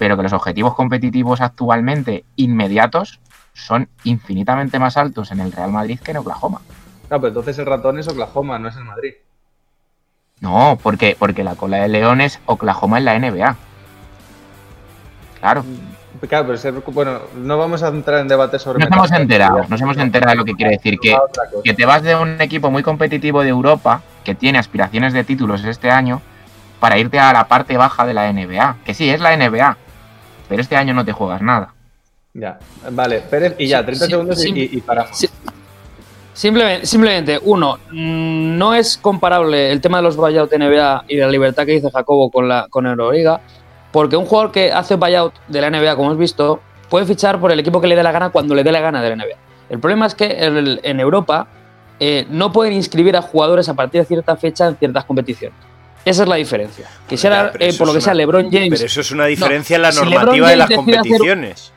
Pero que los objetivos competitivos actualmente inmediatos son infinitamente más altos en el Real Madrid que en Oklahoma. Claro, pero entonces el ratón es Oklahoma, no es el Madrid. No, porque, porque la cola de León es Oklahoma en la NBA. Claro. Claro, pero ser- bueno, no vamos a entrar en debate sobre... Nos hemos enterado, nos hemos enterado de lo que quiere decir. Que, cosa. que te vas de un equipo muy competitivo de Europa, que tiene aspiraciones de títulos este año, para irte a la parte baja de la NBA. Que sí, es la NBA, pero este año no te juegas nada. Ya, vale, Pérez, y ya, Sí, 30 sí, segundos y- sí. y, y paramos. Sí. Simplemente, simplemente, uno, mm, no es comparable el tema de los buyout NBA y de la libertad que dice Jacobo con la con Euroliga, porque un jugador que hace buyout de la NBA, como hemos visto, puede fichar por el equipo que le dé la gana cuando le dé la gana de la NBA. El problema es que el- en Europa eh, no pueden inscribir a jugadores a partir de cierta fecha en ciertas competiciones. Esa es la diferencia. Quisiera, Ya, pero eh, por lo que sea, LeBron James. Pero eso es una diferencia en la si normativa de las hacer- competiciones.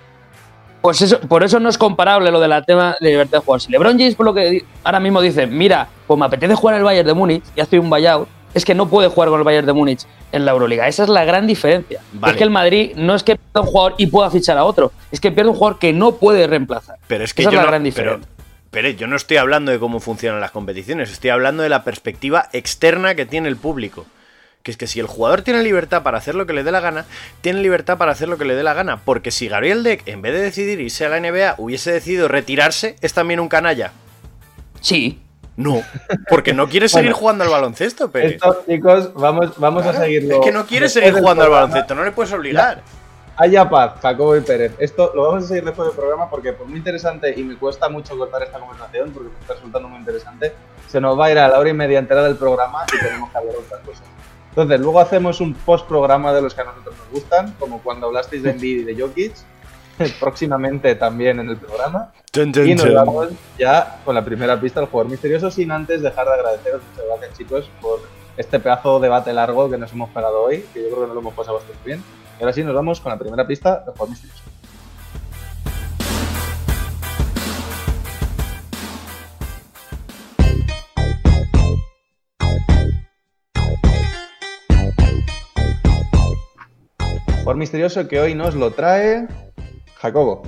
Pues eso, por eso no es comparable lo de la tema de libertad de jugar. Si LeBron James, por lo que ahora mismo dice, mira, pues me apetece jugar el Bayern de Múnich y hace un buyout, es que no puede jugar con el Bayern de Múnich en la Euroliga. Esa es la gran diferencia. Vale. Es que el Madrid no es que pierda un jugador y pueda fichar a otro, es que pierde un jugador que no puede reemplazar. Pero es que Esa yo es la no, gran diferencia. pero yo no estoy hablando de cómo funcionan las competiciones, estoy hablando de la perspectiva externa que tiene el público. Que es que si el jugador tiene libertad para hacer lo que le dé la gana, tiene libertad para hacer lo que le dé la gana. Porque si Gabriel Deck, en vez de decidir irse a la NBA, hubiese decidido retirarse, es también un canalla. Sí. No, porque no quiere (laughs) seguir Bueno. jugando al baloncesto, pero. Esto, chicos, vamos, vamos a seguirlo. Es que no quiere seguir jugando al baloncesto, no le puedes obligar. Haya paz, Jacobo y Pérez. Esto lo vamos a seguir después del programa porque por muy interesante y me cuesta mucho cortar esta conversación porque me está resultando muy interesante, se nos va a ir a la hora y media entera del programa y tenemos que hablar de otras cosas. Entonces, luego hacemos un post-programa de los que a nosotros nos gustan, como cuando hablasteis de Embiid y de Jokic, (laughs) próximamente también en el programa. Tun, tun, Y nos vamos ya con la primera pista del jugador misterioso, sin antes dejar de agradeceros muchas gracias, chicos, por este pedazo de debate largo que nos hemos pegado hoy, que yo creo que nos lo hemos pasado bastante bien. Y ahora sí, nos vamos con la primera pista del jugador misterioso. Jugador misterioso que hoy nos lo trae Jacobo.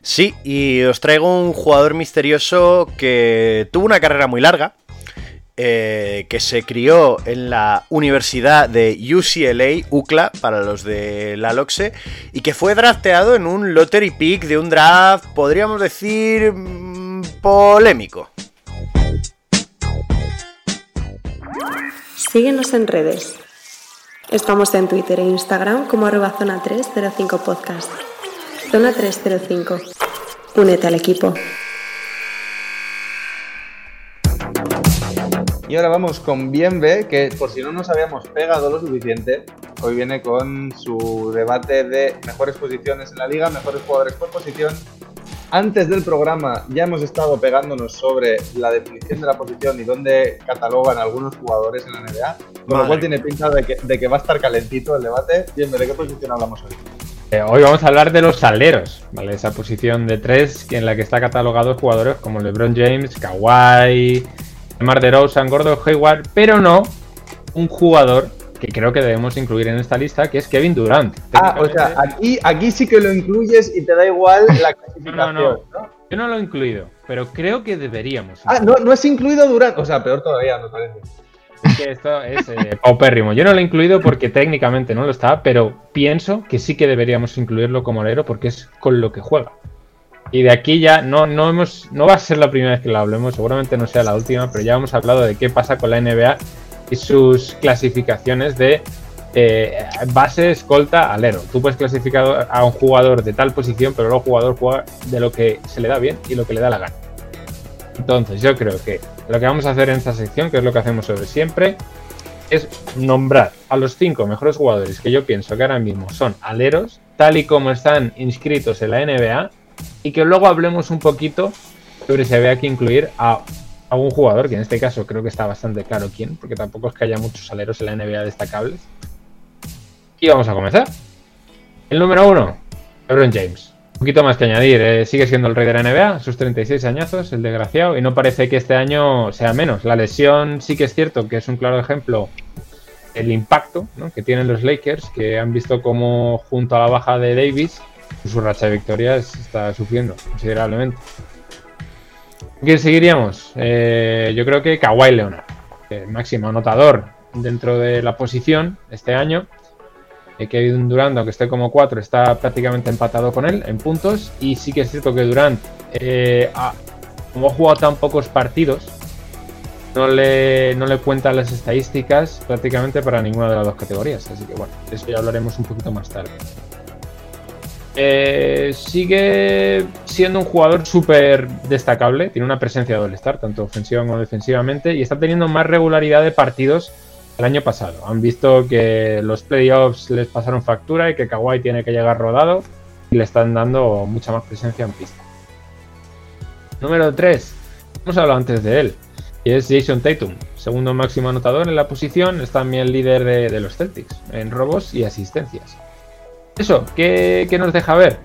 Sí, y os traigo un jugador misterioso que tuvo una carrera muy larga, eh, que se crió en la Universidad de UCLA, UCLA, para los de la LOXE, y que fue drafteado en un lottery pick de un draft, podríamos decir, mm, polémico. Síguenos en redes. Estamos en Twitter e Instagram como arroba zona 305 podcast. Zona 305. Únete al equipo. Y ahora vamos con Bienve, que por si no nos habíamos pegado lo suficiente, hoy viene con su debate de mejores posiciones en la liga, mejores jugadores por posición. Antes del programa ya hemos estado pegándonos sobre la definición de la posición y dónde catalogan algunos jugadores en la NBA, con Madre lo cual tiene pinta de que, de que va a estar calentito el debate. Bienve, ¿de qué posición hablamos hoy? Eh, hoy vamos a hablar de los aleros, ¿vale? Esa posición de tres en la que está catalogados jugadores como LeBron James, Kawhi, Mar DeRozan, Gordon Hayward, pero no un jugador que creo que debemos incluir en esta lista, que es Kevin Durant. Ah, o sea, aquí, aquí sí que lo incluyes y te da igual la (laughs) no, clasificación, no, ¿no? yo no lo he incluido, pero creo que deberíamos. Ah, no, no es incluido Durant. O sea, peor todavía, me parece. Es que esto es eh, (laughs) paupérrimo. Yo no lo he incluido porque técnicamente no lo está, pero pienso que sí que deberíamos incluirlo como alero porque es con lo que juega. Y de aquí ya no, no hemos, no va a ser la primera vez que lo hablemos, seguramente no sea la última, pero ya hemos hablado de qué pasa con la NBA y sus clasificaciones de eh, base, escolta, alero. Tú puedes clasificar a un jugador de tal posición, pero luego el jugador juega de lo que se le da bien y lo que le da la gana. Entonces, yo creo que lo que vamos a hacer en esta sección, que es lo que hacemos sobre siempre, es nombrar a los cinco mejores jugadores que yo pienso que ahora mismo son aleros, tal y como están inscritos en la NBA, y que luego hablemos un poquito sobre si había que incluir a algún jugador, que en este caso creo que está bastante claro quién, porque tampoco es que haya muchos aleros en la NBA destacables. Y vamos a comenzar. El número uno, LeBron James. Un poquito más que añadir, eh, sigue siendo el rey de la NBA, sus 36 añazos, el desgraciado, y no parece que este año sea menos. La lesión sí que es cierto que es un claro ejemplo el impacto que tienen los Lakers, que han visto como junto a la baja de Davis, su racha de victorias está sufriendo considerablemente. ¿Quién seguiríamos? Eh, yo creo que Kawhi Leonard, el máximo anotador dentro de la posición este año. Eh, Kevin Durant, aunque esté como 4, está prácticamente empatado con él en puntos. Y sí que es cierto que Durant, eh, como ha jugado tan pocos partidos, no le, no le cuentan las estadísticas prácticamente para ninguna de las dos categorías. Así que bueno, de eso ya hablaremos un poquito más tarde. Eh, sigue siendo un jugador súper destacable, tiene una presencia de All-Star, tanto ofensiva como defensivamente, y está teniendo más regularidad de partidos el año pasado. Han visto que los playoffs les pasaron factura y que Kawhi tiene que llegar rodado y le están dando mucha más presencia en pista. Número 3. Hemos hablado antes de él. Y es Jason Tatum, segundo máximo anotador en la posición, es también líder de, de los Celtics en robos y asistencias. Eso, ¿qué, qué nos deja ver?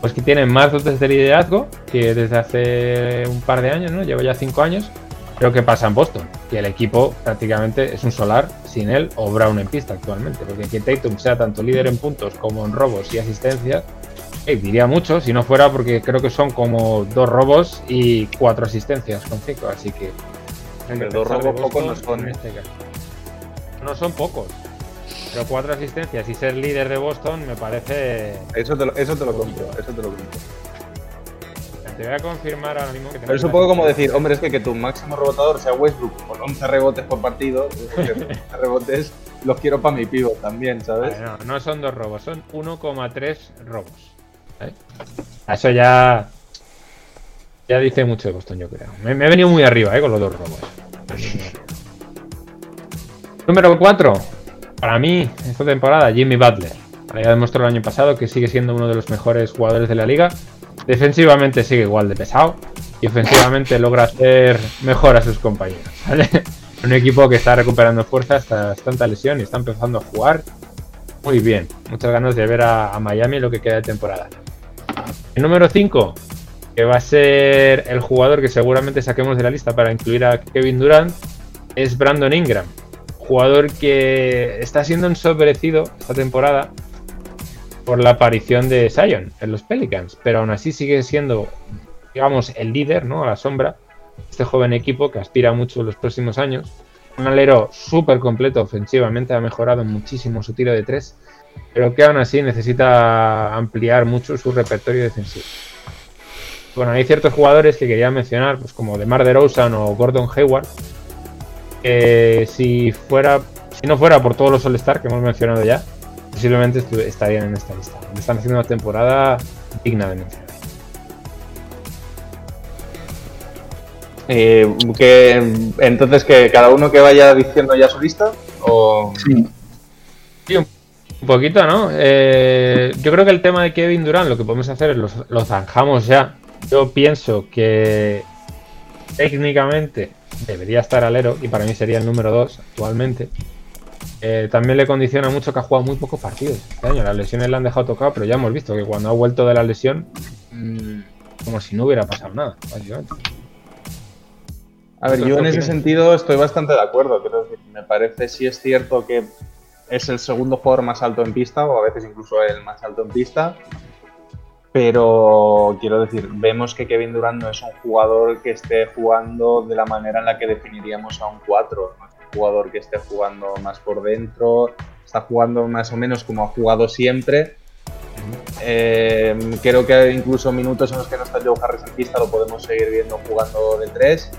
Pues que tiene más dotes de liderazgo que desde hace un par de años, ¿no? Lleva ya cinco años. Creo que pasa en Boston. Y el equipo prácticamente es un solar sin él o Brown en pista actualmente. Porque que Tatum sea tanto líder en puntos como en robos y asistencias, eh, diría mucho, si no fuera porque creo que son como dos robos y cuatro asistencias con cinco. Así que. Hombre, que dos robos pocos no son, en este caso. No son pocos. Pero cuatro asistencias y ser líder de Boston me parece. Eso te lo, eso te lo compro, eso te lo compro. Te voy a confirmar ahora mismo que Pero es un poco como decir, hombre, es que, que tu máximo rebotador sea Westbrook con 11 rebotes por partido, es (laughs) que 11 rebotes los quiero para mi pivot también, ¿sabes? Vale, no, no son dos robos, son 1,3 robos. Eso ya. Ya dice mucho de Boston, yo creo. Me, me he venido muy arriba, ¿eh? Con los dos robos. (laughs) Número 4. Para mí, esta temporada, Jimmy Butler. Ya demostró el año pasado que sigue siendo uno de los mejores jugadores de la liga. Defensivamente sigue igual de pesado. Y ofensivamente (laughs) logra hacer mejor a sus compañeros. (laughs) Un equipo que está recuperando fuerzas tras tanta lesión y está empezando a jugar muy bien. Muchas ganas de ver a, a Miami lo que queda de temporada. El número 5, que va a ser el jugador que seguramente saquemos de la lista para incluir a Kevin Durant, es Brandon Ingram. Jugador que está siendo ensobrecido esta temporada por la aparición de Zion en los Pelicans, pero aún así sigue siendo, digamos, el líder, ¿no? A la sombra. Este joven equipo que aspira mucho en los próximos años. Un alero súper completo ofensivamente, ha mejorado muchísimo su tiro de tres, pero que aún así necesita ampliar mucho su repertorio defensivo. Bueno, hay ciertos jugadores que quería mencionar, pues como DeMar DeRozan o Gordon Hayward, que si fuera, si no fuera por todos los All-Star que hemos mencionado ya, posiblemente estarían en esta lista. Están haciendo una temporada digna de mencionar. Eh, que, entonces, que cada uno que vaya diciendo ya su lista, o... Sí, un un poquito, ¿no? Eh, yo creo que el tema de Kevin Durant lo que podemos hacer es lo, lo zanjamos ya. Yo pienso que técnicamente debería estar alero y para mí sería el número 2 actualmente. Eh, también le condiciona mucho que ha jugado muy pocos partidos este año. Las lesiones le han dejado tocado, pero ya hemos visto que cuando ha vuelto de la lesión, mm, como si no hubiera pasado nada, básicamente. A ver, ¿Tú yo en ese sentido estoy bastante de acuerdo. Quiero decir, me parece sí es cierto que es el segundo jugador más alto en pista, o a veces incluso el más alto en pista. Pero quiero decir, vemos que Kevin Durant no es un jugador que esté jugando de la manera en la que definiríamos a un 4. No es un jugador que esté jugando más por dentro, está jugando más o menos como ha jugado siempre. Eh, creo que incluso minutos en los que no está Joe Harris en pista lo podemos seguir viendo jugando de 3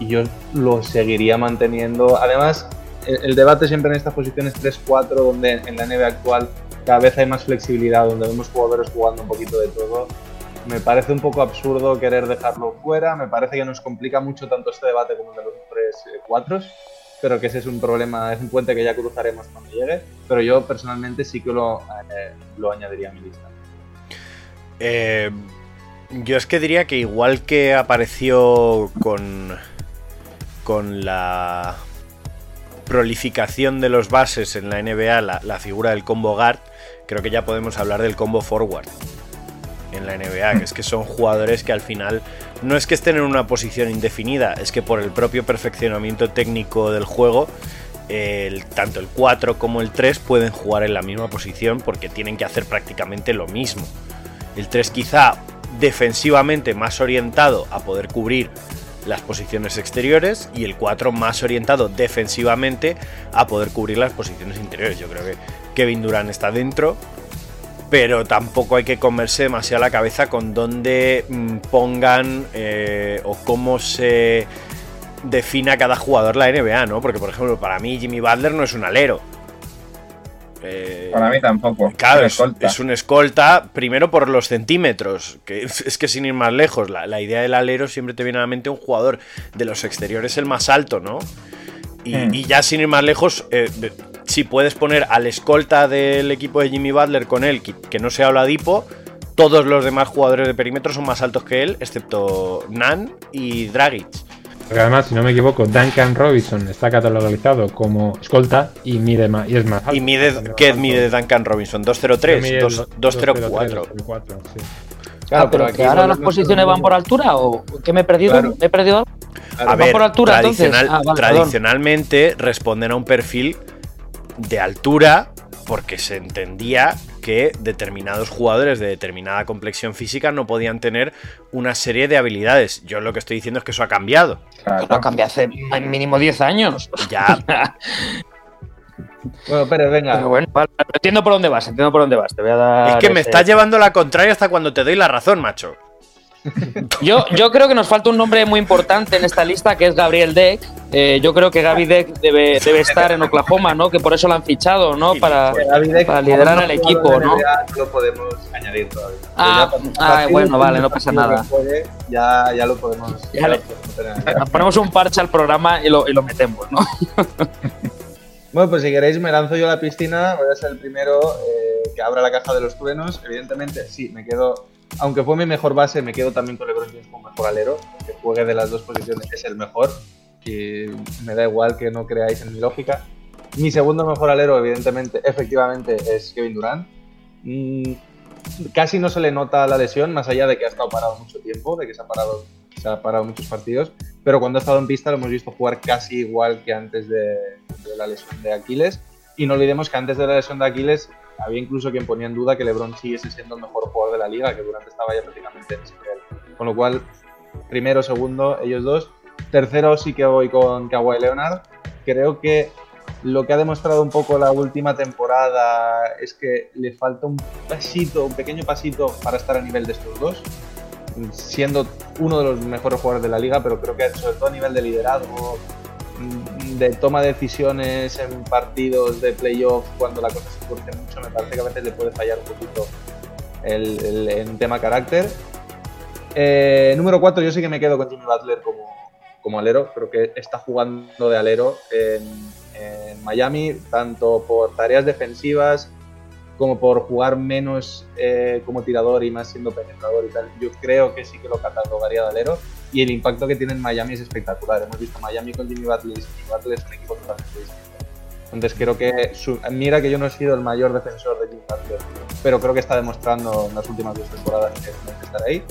y yo lo seguiría manteniendo. Además, el, debate siempre en estas posiciones 3-4, donde en la NBA actual cada vez hay más flexibilidad, donde vemos jugadores jugando un poquito de todo. Me parece un poco absurdo querer dejarlo fuera, me parece que nos complica mucho tanto este debate como el de los 3-4, pero que ese es un problema, es un puente que ya cruzaremos cuando llegue, pero yo personalmente sí que lo, eh, lo añadiría a mi lista. Eh, yo es que diría que igual que apareció con, con la prolificación de los bases en la NBA, la, la figura del combo guard, creo que ya podemos hablar del combo forward en la NBA, que es que son jugadores que al final no es que estén en una posición indefinida, es que por el propio perfeccionamiento técnico del juego, tanto el 4 como el 3 pueden jugar en la misma posición porque tienen que hacer prácticamente lo mismo. El 3 quizá defensivamente más orientado a poder cubrir las posiciones exteriores y el 4 más orientado defensivamente a poder cubrir las posiciones interiores. Yo creo que Kevin Durant está dentro, pero tampoco hay que comerse demasiado la cabeza con dónde mm, pongan eh, o cómo se defina cada jugador la NBA, ¿no? Porque, por ejemplo, para mí Jimmy Butler no es un alero. Eh, Para mí tampoco. Claro, es, un escolta, primero por los centímetros, que es, es que sin ir más lejos, la, la idea del alero siempre te viene a la mente un jugador de los exteriores el más alto, ¿no? Y, Mm. y ya sin ir más lejos, eh, de- si puedes poner al escolta del equipo de Jimmy Butler con él, que, que no sea Oladipo, todos los demás jugadores de perímetro son más altos que él, excepto Nan y Dragic. Porque además, si no me equivoco, Duncan Robinson está catalogado como escolta y mide más, y es más alto. Y mide, ¿qué mide Duncan Robinson? ¿203? Mide ¿2- el 204? 204, sí. Claro, Ah, pero aquí que ahora las posiciones van por altura o qué me he perdido? Claro. ¿Me he perdido algo? A ¿Van ver, por altura, entonces? tradicional- Ah, vale, tradicionalmente responden a un perfil de altura porque se entendía que determinados jugadores de determinada complexión física no podían tener una serie de habilidades. Yo lo que estoy diciendo es que eso ha cambiado. Lo cambié hace mínimo 10 años. Ya, (laughs) Bueno, Pérez, venga. Pero bueno, vale, entiendo por dónde vas, entiendo por dónde vas. Te voy a dar. es que me ese- estás llevando la contraria hasta cuando te doy la razón, macho. Yo, yo creo que nos falta un nombre muy importante en esta lista que es Gabriel Deck. Eh, yo creo que Gaby Deck debe, debe estar en Oklahoma, ¿no? Que por eso lo han fichado, ¿no? Para, Deck, para liderar al equipo, ¿no? Lo podemos añadir todavía. Ah, ah, bueno, vale, no pasa nada. Ya, ya lo podemos. Ya le- ponemos un parche al programa y lo, y lo metemos, ¿no? (laughs) Bueno, pues si queréis me lanzo yo a la piscina, voy a ser el primero eh, que abra la caja de los truenos. Evidentemente, sí, me quedo, aunque fue mi mejor base, me quedo también con LeBron James como mejor alero, que juegue de las dos posiciones es el mejor, y me da igual que no creáis en mi lógica. Mi segundo mejor alero, evidentemente, efectivamente, es Kevin Durant. Mm, casi no se le nota la lesión, más allá de que ha estado parado mucho tiempo, de que se ha parado, se ha parado muchos partidos, pero cuando ha estado en pista lo hemos visto jugar casi igual que antes de, de la lesión de Aquiles. Y no olvidemos que antes de la lesión de Aquiles había incluso quien ponía en duda que LeBron siguiese siendo el mejor jugador de la liga, que Durant estaba ya prácticamente en ese nivel. Con lo cual, primero, segundo, ellos dos. Tercero sí que voy con Kawhi Leonard. Creo que lo que ha demostrado un poco la última temporada es que le falta un pasito, un pequeño pasito para estar a nivel de estos dos. Siendo uno de los mejores jugadores de la liga, pero creo que sobre todo a nivel de liderazgo, de toma de decisiones en partidos de playoff, cuando la cosa se fuerce mucho, me parece que a veces le puede fallar un poquito el, el- en tema carácter. Eh, número 4, yo sí que me quedo con Jimmy Butler como, como alero. Creo que está jugando de alero en, en Miami, tanto por tareas defensivas como por jugar menos eh, como tirador y más siendo penetrador y tal. Yo creo que sí que lo catalogaría de alero. Y el impacto que tiene en Miami es espectacular. Hemos visto Miami con Jimmy Butler y Jimmy Butler es un equipo totalmente distinto. Entonces creo que, su- mira que yo no he sido el mayor defensor de Jimmy Butler, pero creo que está demostrando en las últimas dos temporadas que merece estar ahí.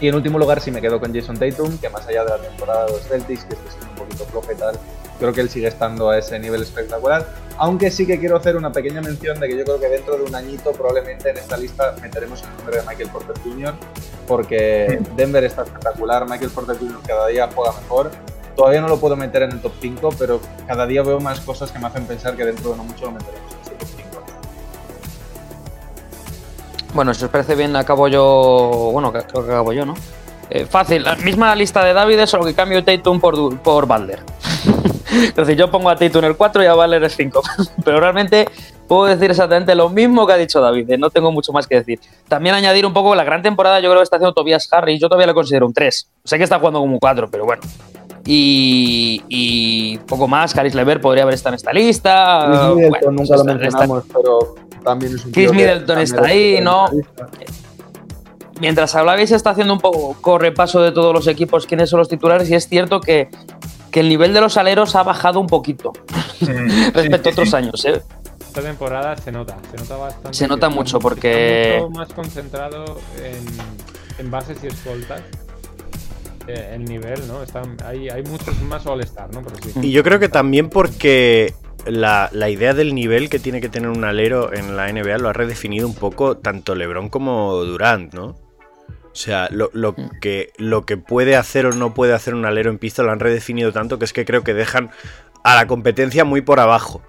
Y en último lugar sí me quedo con Jason Tatum, que más allá de la temporada de los Celtics, que está siendo un poquito floja y tal, creo que él sigue estando a ese nivel espectacular. Aunque sí que quiero hacer una pequeña mención de que yo creo que dentro de un añito probablemente en esta lista meteremos el nombre de Michael Porter Jr., porque Denver está espectacular, Michael Porter Jr. cada día juega mejor. Todavía no lo puedo meter en el top 5, pero cada día veo más cosas que me hacen pensar que dentro de no mucho lo meteremos en ese top 5. Bueno, si os parece bien, acabo yo. Bueno, creo que acabo yo, ¿no? Eh, fácil, la misma lista de David, solo que cambio Tatum por, por Butler. (laughs) es decir, yo pongo a Tatum el 4 y a Butler el 5. (laughs) Pero realmente puedo decir exactamente lo mismo que ha dicho David, eh, no tengo mucho más que decir. También añadir un poco la gran temporada, yo creo que está haciendo Tobias Harris, yo todavía le considero un 3. Sé que está jugando como un 4, pero bueno. Y, y poco más, Caris Lever podría haber estado en esta lista. Chris Bueno, Middleton nunca lo está- está- mencionamos, pero también es un Chris Middleton está ahí, ¿no? mientras hablabais está haciendo un poco repaso de todos los equipos, quiénes son los titulares, y es cierto que, que el nivel de los aleros ha bajado un poquito (laughs) (laughs) respecto a otros años. ¿eh? Esta temporada se nota, se nota bastante. Se nota está- mucho está porque- mucho más concentrado en, en bases y escoltas. eh, el nivel, ¿no? Están, hay, hay muchos más All-Star, ¿no? Y yo creo que también porque la, la idea del nivel que tiene que tener un alero en la NBA lo ha redefinido un poco tanto LeBron como Durant, ¿no? O sea, lo, lo que, lo que puede hacer o no puede hacer un alero en pista lo han redefinido tanto que es que creo que dejan a la competencia muy por abajo.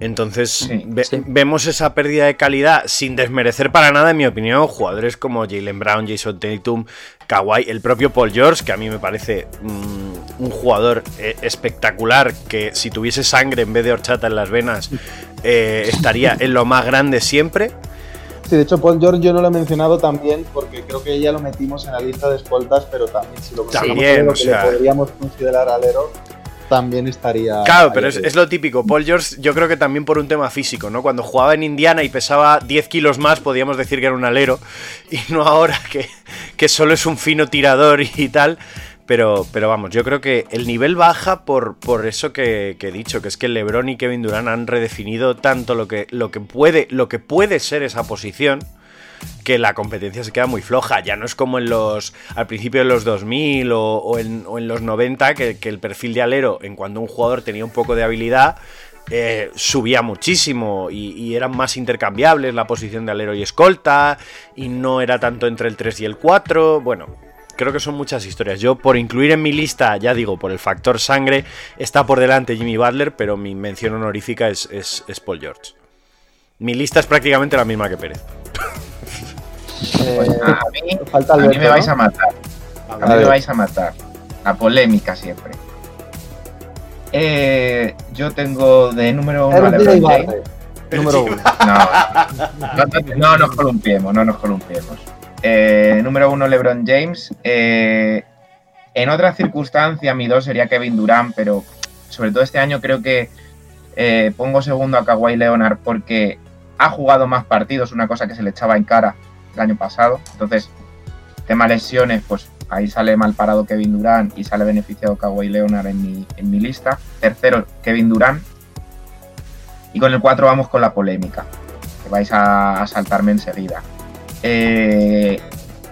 Entonces ve- sí. vemos esa pérdida de calidad sin desmerecer para nada, en mi opinión, jugadores como Jalen Brown, Jason Tatum, Kawhi, el propio Paul George, que a mí me parece mm, un jugador eh, espectacular, que si tuviese sangre en vez de horchata en las venas, eh, estaría en lo más grande siempre. Sí, de hecho, Paul George yo no lo he mencionado también porque creo que ya lo metimos en la lista de escoltas, pero también si lo consideramos lo o que podríamos considerar alero, también estaría. Claro, pero es, es lo típico. Paul George, yo creo que también por un tema físico, ¿no? Cuando jugaba en Indiana y pesaba 10 kilos más, podíamos decir que era un alero. Y no ahora que, que solo es un fino tirador y tal. Pero, pero vamos, yo creo que el nivel baja por, por eso que, he dicho, que es que LeBron y Kevin Durant han redefinido tanto lo que, lo que, puede, lo que puede ser esa posición que la competencia se queda muy floja. Ya no es como en los al principio de los 2000 o, en, los 90, que, que el perfil de alero, en cuando un jugador tenía un poco de habilidad, eh, subía muchísimo y, y eran más intercambiables la posición de alero y escolta y no era tanto entre el 3 y el 4. Bueno, creo que son muchas historias. Yo por incluir en mi lista, ya digo, por el factor sangre, está por delante Jimmy Butler, pero mi mención honorífica es, es- es Paul George. Mi lista es prácticamente la misma que Pérez. Pues Eh, a mí, falta a mí Alberto, me vais a matar. A mí me vais a matar. La polémica siempre. Eh, yo tengo de número uno a LeBron James. Número (laughs) uno. No, no, no, no nos columpiemos, no nos columpiemos. Eh, número uno, LeBron James. Eh, en otra circunstancia, mi dos sería Kevin Durant, pero sobre todo este año creo que eh, pongo segundo a Kawhi Leonard porque ha jugado más partidos, una cosa que se le echaba en cara el año pasado. Entonces, tema lesiones, pues ahí sale mal parado Kevin Durant y sale beneficiado Kawhi Leonard en mi, en mi lista. Tercero, Kevin Durant. Y con el 4 vamos con la polémica, que vais a, a saltarme enseguida. Eh,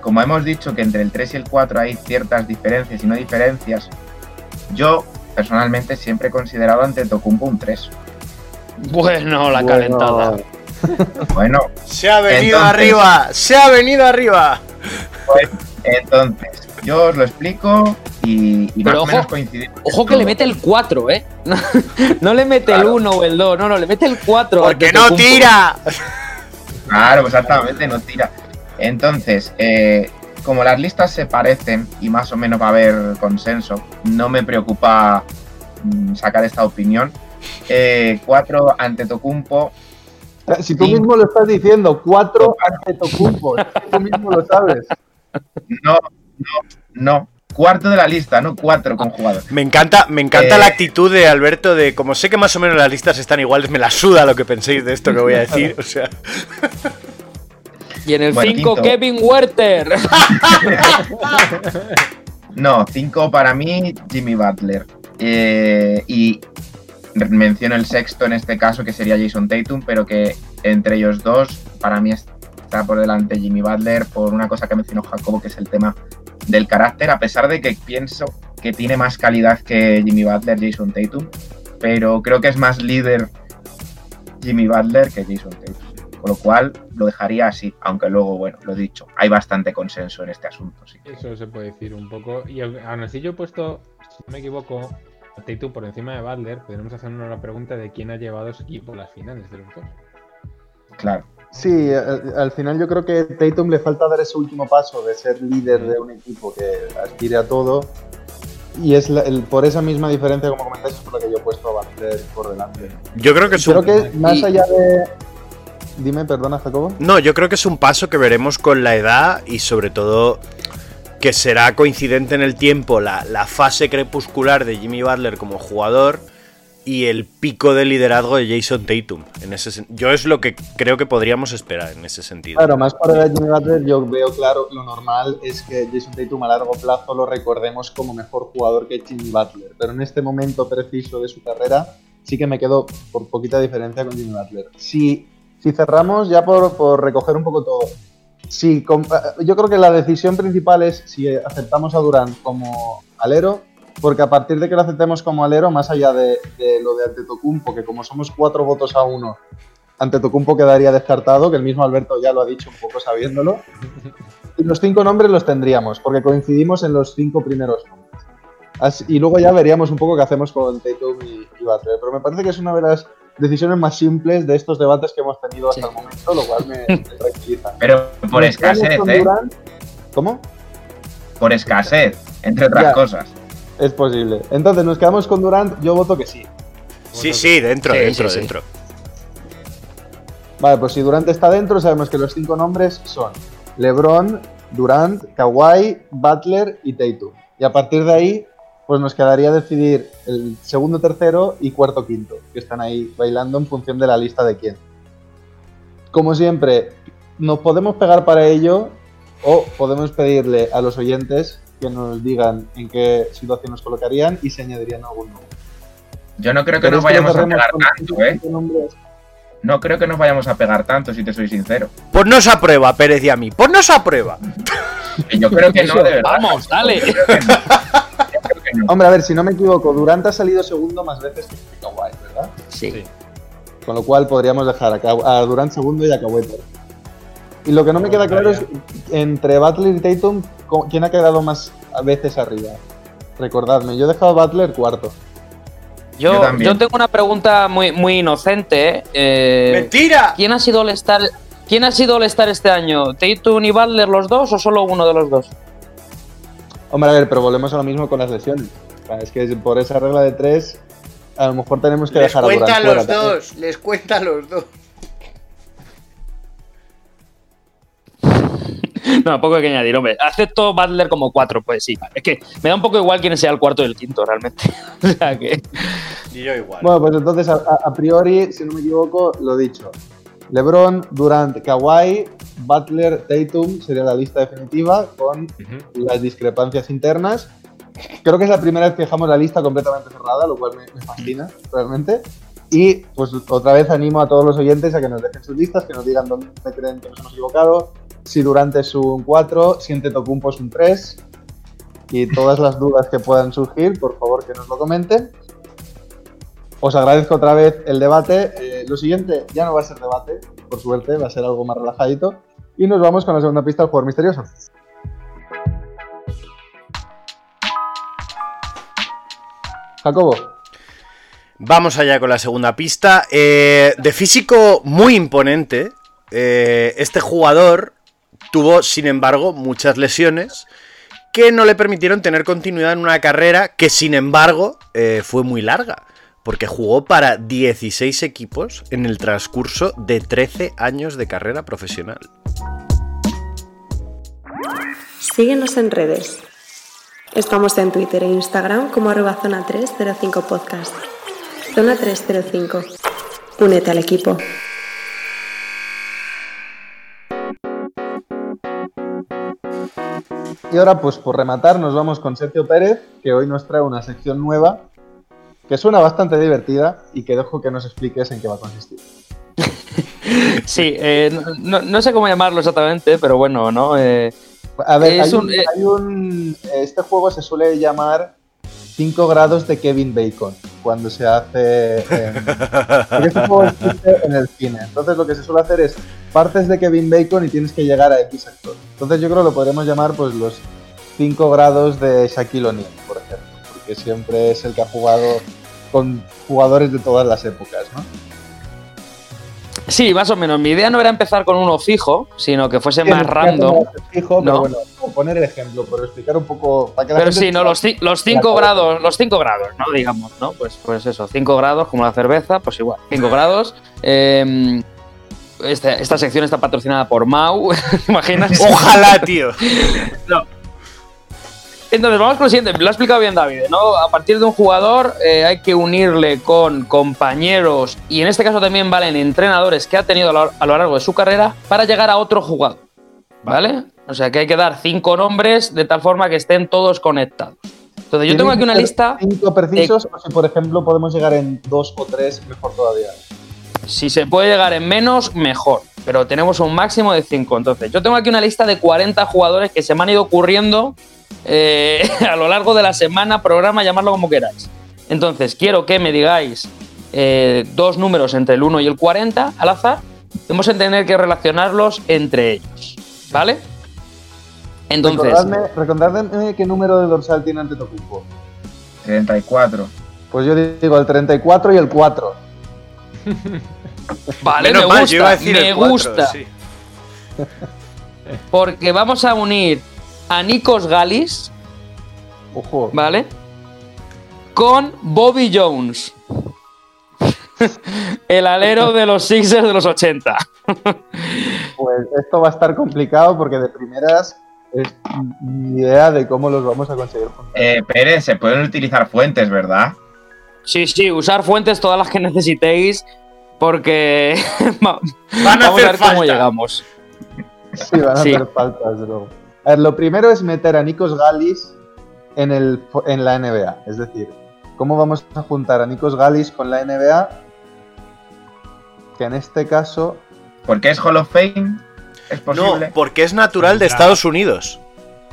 como hemos dicho que entre el 3 y el 4 hay ciertas diferencias y no diferencias, yo personalmente siempre he considerado ante Tocumpo un 3. Bueno, la Bueno, calentada. (laughs) Bueno, Se ha venido Entonces- arriba, se ha venido arriba. pues, entonces, yo os lo explico y, y más Pero o menos ojo, coincidimos. Ojo que le todo. mete el 4, ¿eh? (laughs) No, no le mete el Claro. 1 o el 2, no, no, le mete el 4. Porque no tira. Claro, exactamente, no tira. Entonces, eh, como las listas se parecen y más o menos va a haber consenso, no me preocupa mm, sacar esta opinión. Eh, cuatro ante Tocumpo. Si tú mismo lo estás diciendo, cuatro ante Tocumpo, tú mismo lo sabes. (laughs) No, no, no. Cuarto de la lista, no cuatro con jugadores. Me encanta, me encanta Eh. la actitud de Alberto de como sé que más o menos las listas están iguales, me la suda lo que penséis de esto que voy a decir. O sea, Y en el Bueno, 5, quinto. Kevin Werther. (laughs) No, cinco para mí, Jimmy Butler. Eh, y menciono el sexto en este caso, que sería Jason Tatum, pero que entre ellos dos, para mí está por delante Jimmy Butler por una cosa que mencionó Jacobo, que es el tema del carácter, a pesar de que pienso que tiene más calidad que Jimmy Butler, Jason Tatum, pero creo que es más líder Jimmy Butler que Jason Tatum. Con lo cual lo dejaría así, aunque luego, bueno, lo he dicho, hay bastante consenso en este asunto. Sí. Eso se puede decir un poco. Y aún así yo he puesto, si no me equivoco, a Tatum por encima de Butler. Podemos hacernos la pregunta de quién ha llevado a su equipo a las finales de los dos. Claro. Sí, al, al final yo creo que Tatum le falta dar ese último paso de ser líder de un equipo que aspire a todo. Y es la- el- por esa misma diferencia, como comentáis, es por la que yo he puesto a Butler por delante. yo creo que es Creo un, que más allá de. Dime, perdona, Jacobo. no, yo creo que es un paso que veremos con la edad y sobre todo que será coincidente en el tiempo la, la fase crepuscular de Jimmy Butler como jugador y el pico de liderazgo de Jason Tatum. En ese yo es lo que creo que podríamos esperar en ese sentido. Claro, más para Jimmy Butler, yo veo claro lo normal es que Jason Tatum a largo plazo lo recordemos como mejor jugador que Jimmy Butler. Pero en este momento preciso de su carrera, sí que me quedo por poquita diferencia con Jimmy Butler. Si, si cerramos, ya por, por recoger un poco todo, si, yo creo que la decisión principal es si aceptamos a Durant como alero, porque a partir de que lo aceptemos como alero, más allá de, de lo de Antetokounmpo, que como somos cuatro votos a uno, Antetokounmpo quedaría descartado, que el mismo Alberto ya lo ha dicho un poco sabiéndolo. Y los cinco nombres los tendríamos, porque coincidimos en los cinco primeros nombres. Así- y luego ya veríamos un poco qué hacemos con Tatum y, y Butler. Pero me parece que es una de las decisiones más simples de estos debates que hemos tenido hasta Sí. el momento, lo cual me, me tranquiliza. Pero por escasez, ¿eh? Durant. ¿Cómo? Por escasez, entre otras Ya. cosas. Es posible. Entonces, nos quedamos con Durant, yo voto que sí. sí, sí, dentro, Sí, dentro, sí, sí. dentro. Vale, pues si Durant está dentro, sabemos que los cinco nombres son LeBron, Durant, Kawhi, Butler y Tatum. Y a partir de ahí, pues nos quedaría decidir el segundo, tercero y cuarto, quinto, que están ahí bailando en función de la lista de quién. Como siempre, nos podemos pegar para ello o podemos pedirle a los oyentes que nos digan en qué situación nos colocarían y se añadirían algún nombre. Yo no creo que ¿Queréis nos vayamos a pegar tanto, ¿eh? No creo que nos vayamos a pegar tanto, si te soy sincero. Ponnos a prueba, Pérez y a mí. Ponnos a prueba. (laughs) Que Yo creo que no, de verdad. Vamos, dale. Yo creo que no. Yo creo que no. Hombre, a ver, si no me equivoco, Durant ha salido segundo más veces que Kawhi, ¿verdad? Sí. Con lo cual podríamos dejar a, Durant segundo y a Kawhi tercero. Y lo que no me queda claro es entre Butler y Tatum, ¿quién ha quedado más veces arriba? Recordadme, yo he dejado a Butler cuarto. Yo Yo, también. yo tengo una pregunta muy, muy inocente. eh. ¡Mentira! ¿Quién ha sido el star ¿Quién ha sido el star este año? ¿Tatum y Butler los dos o solo uno de los dos? Hombre, a ver, pero volvemos a lo mismo con las lesiones. Sea, Es que por esa regla de tres, a lo mejor tenemos que Les dejar a cuenta Durant a fuera los también. dos, les cuenta a los dos. (laughs) No, poco hay que añadir, hombre. Acepto Butler como cuatro, pues sí. Es que me da un poco igual quién sea el cuarto y el quinto, realmente. (laughs) o sea que. Y yo igual. Bueno, pues entonces, a, priori, si no me equivoco, lo dicho. LeBron, Durant, Kawhi, Butler, Tatum sería la lista definitiva con las discrepancias internas. Creo que es la primera vez que dejamos la lista completamente cerrada, lo cual me, me fascina realmente. Y pues otra vez animo a todos los oyentes a que nos dejen sus listas, que nos digan dónde creen que nos hemos equivocado, si Durant es un 4, si Antetokounmpo es un 3 y todas las dudas que puedan surgir, por favor que nos lo comenten. Os agradezco otra vez el debate. Eh, lo siguiente ya no va a ser debate, por suerte, va a ser algo más relajadito. Y nos vamos con la segunda pista del jugador misterioso. Jacobo, Vamos allá con la segunda pista. Eh, de físico muy imponente, eh, este jugador tuvo, sin embargo, muchas lesiones que no le permitieron tener continuidad en una carrera que, sin embargo, eh, fue muy larga. Porque jugó para 16 equipos en el transcurso de 13 años de carrera profesional. Síguenos en redes. Estamos en Twitter e Instagram como arroba zona 305 podcast. Zona 305. Únete al equipo. Y ahora pues por rematar nos vamos con Sergio Pérez, que hoy nos trae una sección nueva que suena bastante divertida y que dejo que nos expliques en qué va a consistir. (laughs) Sí, eh, no, sé cómo llamarlo exactamente, pero bueno, ¿no? Eh, A ver, Es hay, un- un, eh- hay un- Este juego se suele llamar 5 grados de Kevin Bacon cuando se hace. en- este juego existe en el cine. Entonces lo que se suele hacer es partes de Kevin Bacon y tienes que llegar a X actor. Entonces yo creo que lo podremos llamar pues los 5 grados de Shaquille O'Neal, por ejemplo. Porque siempre es el que ha jugado con jugadores de todas las épocas, ¿no? sí, más o menos. Mi idea no era empezar con uno fijo, sino que fuese más random. Fijo, pero ¿no? bueno, como poner el ejemplo, pero explicar un poco para que la Pero sí, no, los, los cinco cabeza. grados, los cinco grados, ¿no? Digamos, ¿no? Pues, pues eso, cinco grados, como la cerveza, pues igual, cinco (laughs) grados. Eh, esta, esta sección está patrocinada por Mau, (laughs) ¿te imaginas? (laughs) Ojalá, tío. Entonces, vamos con lo siguiente. Lo ha explicado bien David, ¿no? A partir de un jugador eh, hay que unirle con compañeros y en este caso también valen entrenadores que ha tenido a lo, largo de su carrera para llegar a otro jugador. ¿Vale? O sea que hay que dar cinco nombres de tal forma que estén todos conectados. Entonces, yo tengo aquí una lista. Cinco precisos, o si por ejemplo podemos llegar en dos o tres, mejor todavía. Si se puede llegar en menos, mejor. Pero tenemos un máximo de 5. Entonces, yo tengo aquí una lista de 40 jugadores que se me han ido ocurriendo eh, (laughs) a lo largo de la semana, programa, llamarlo como queráis. Entonces, quiero que me digáis eh, dos números entre el 1 y el 40 al azar. Vamos a tener que relacionarlos entre ellos. ¿Vale? Entonces, Recordadme, recordadme qué número de dorsal tiene Antetokounmpo. 34. Pues yo digo el 34 y el 4. (laughs) vale, Menos me mal, gusta, yo iba a decir me el gusta. sí. (laughs) Porque vamos a unir a Nikos Galis, Ojo. ¿vale? Con Bobby Jones. (laughs) El alero de los Sixers de los 80. Pues esto va a estar complicado porque de primeras es ni idea de cómo los vamos a conseguir juntar. Eh, Pérez, se pueden utilizar fuentes, ¿verdad? Sí, sí, usar fuentes todas las que (laughs) necesitéis. Porque (laughs) va- Van a vamos a ver cómo llegamos. Sí, van a Sí. hacer falta, desde luego. A ver, lo primero es meter a Nikos Galis en, el, en la NBA. Es decir, ¿cómo vamos a juntar a Nikos Galis con la NBA? que en este caso. Porque es Hall of Fame, es posible. No, porque es natural de Estados Unidos.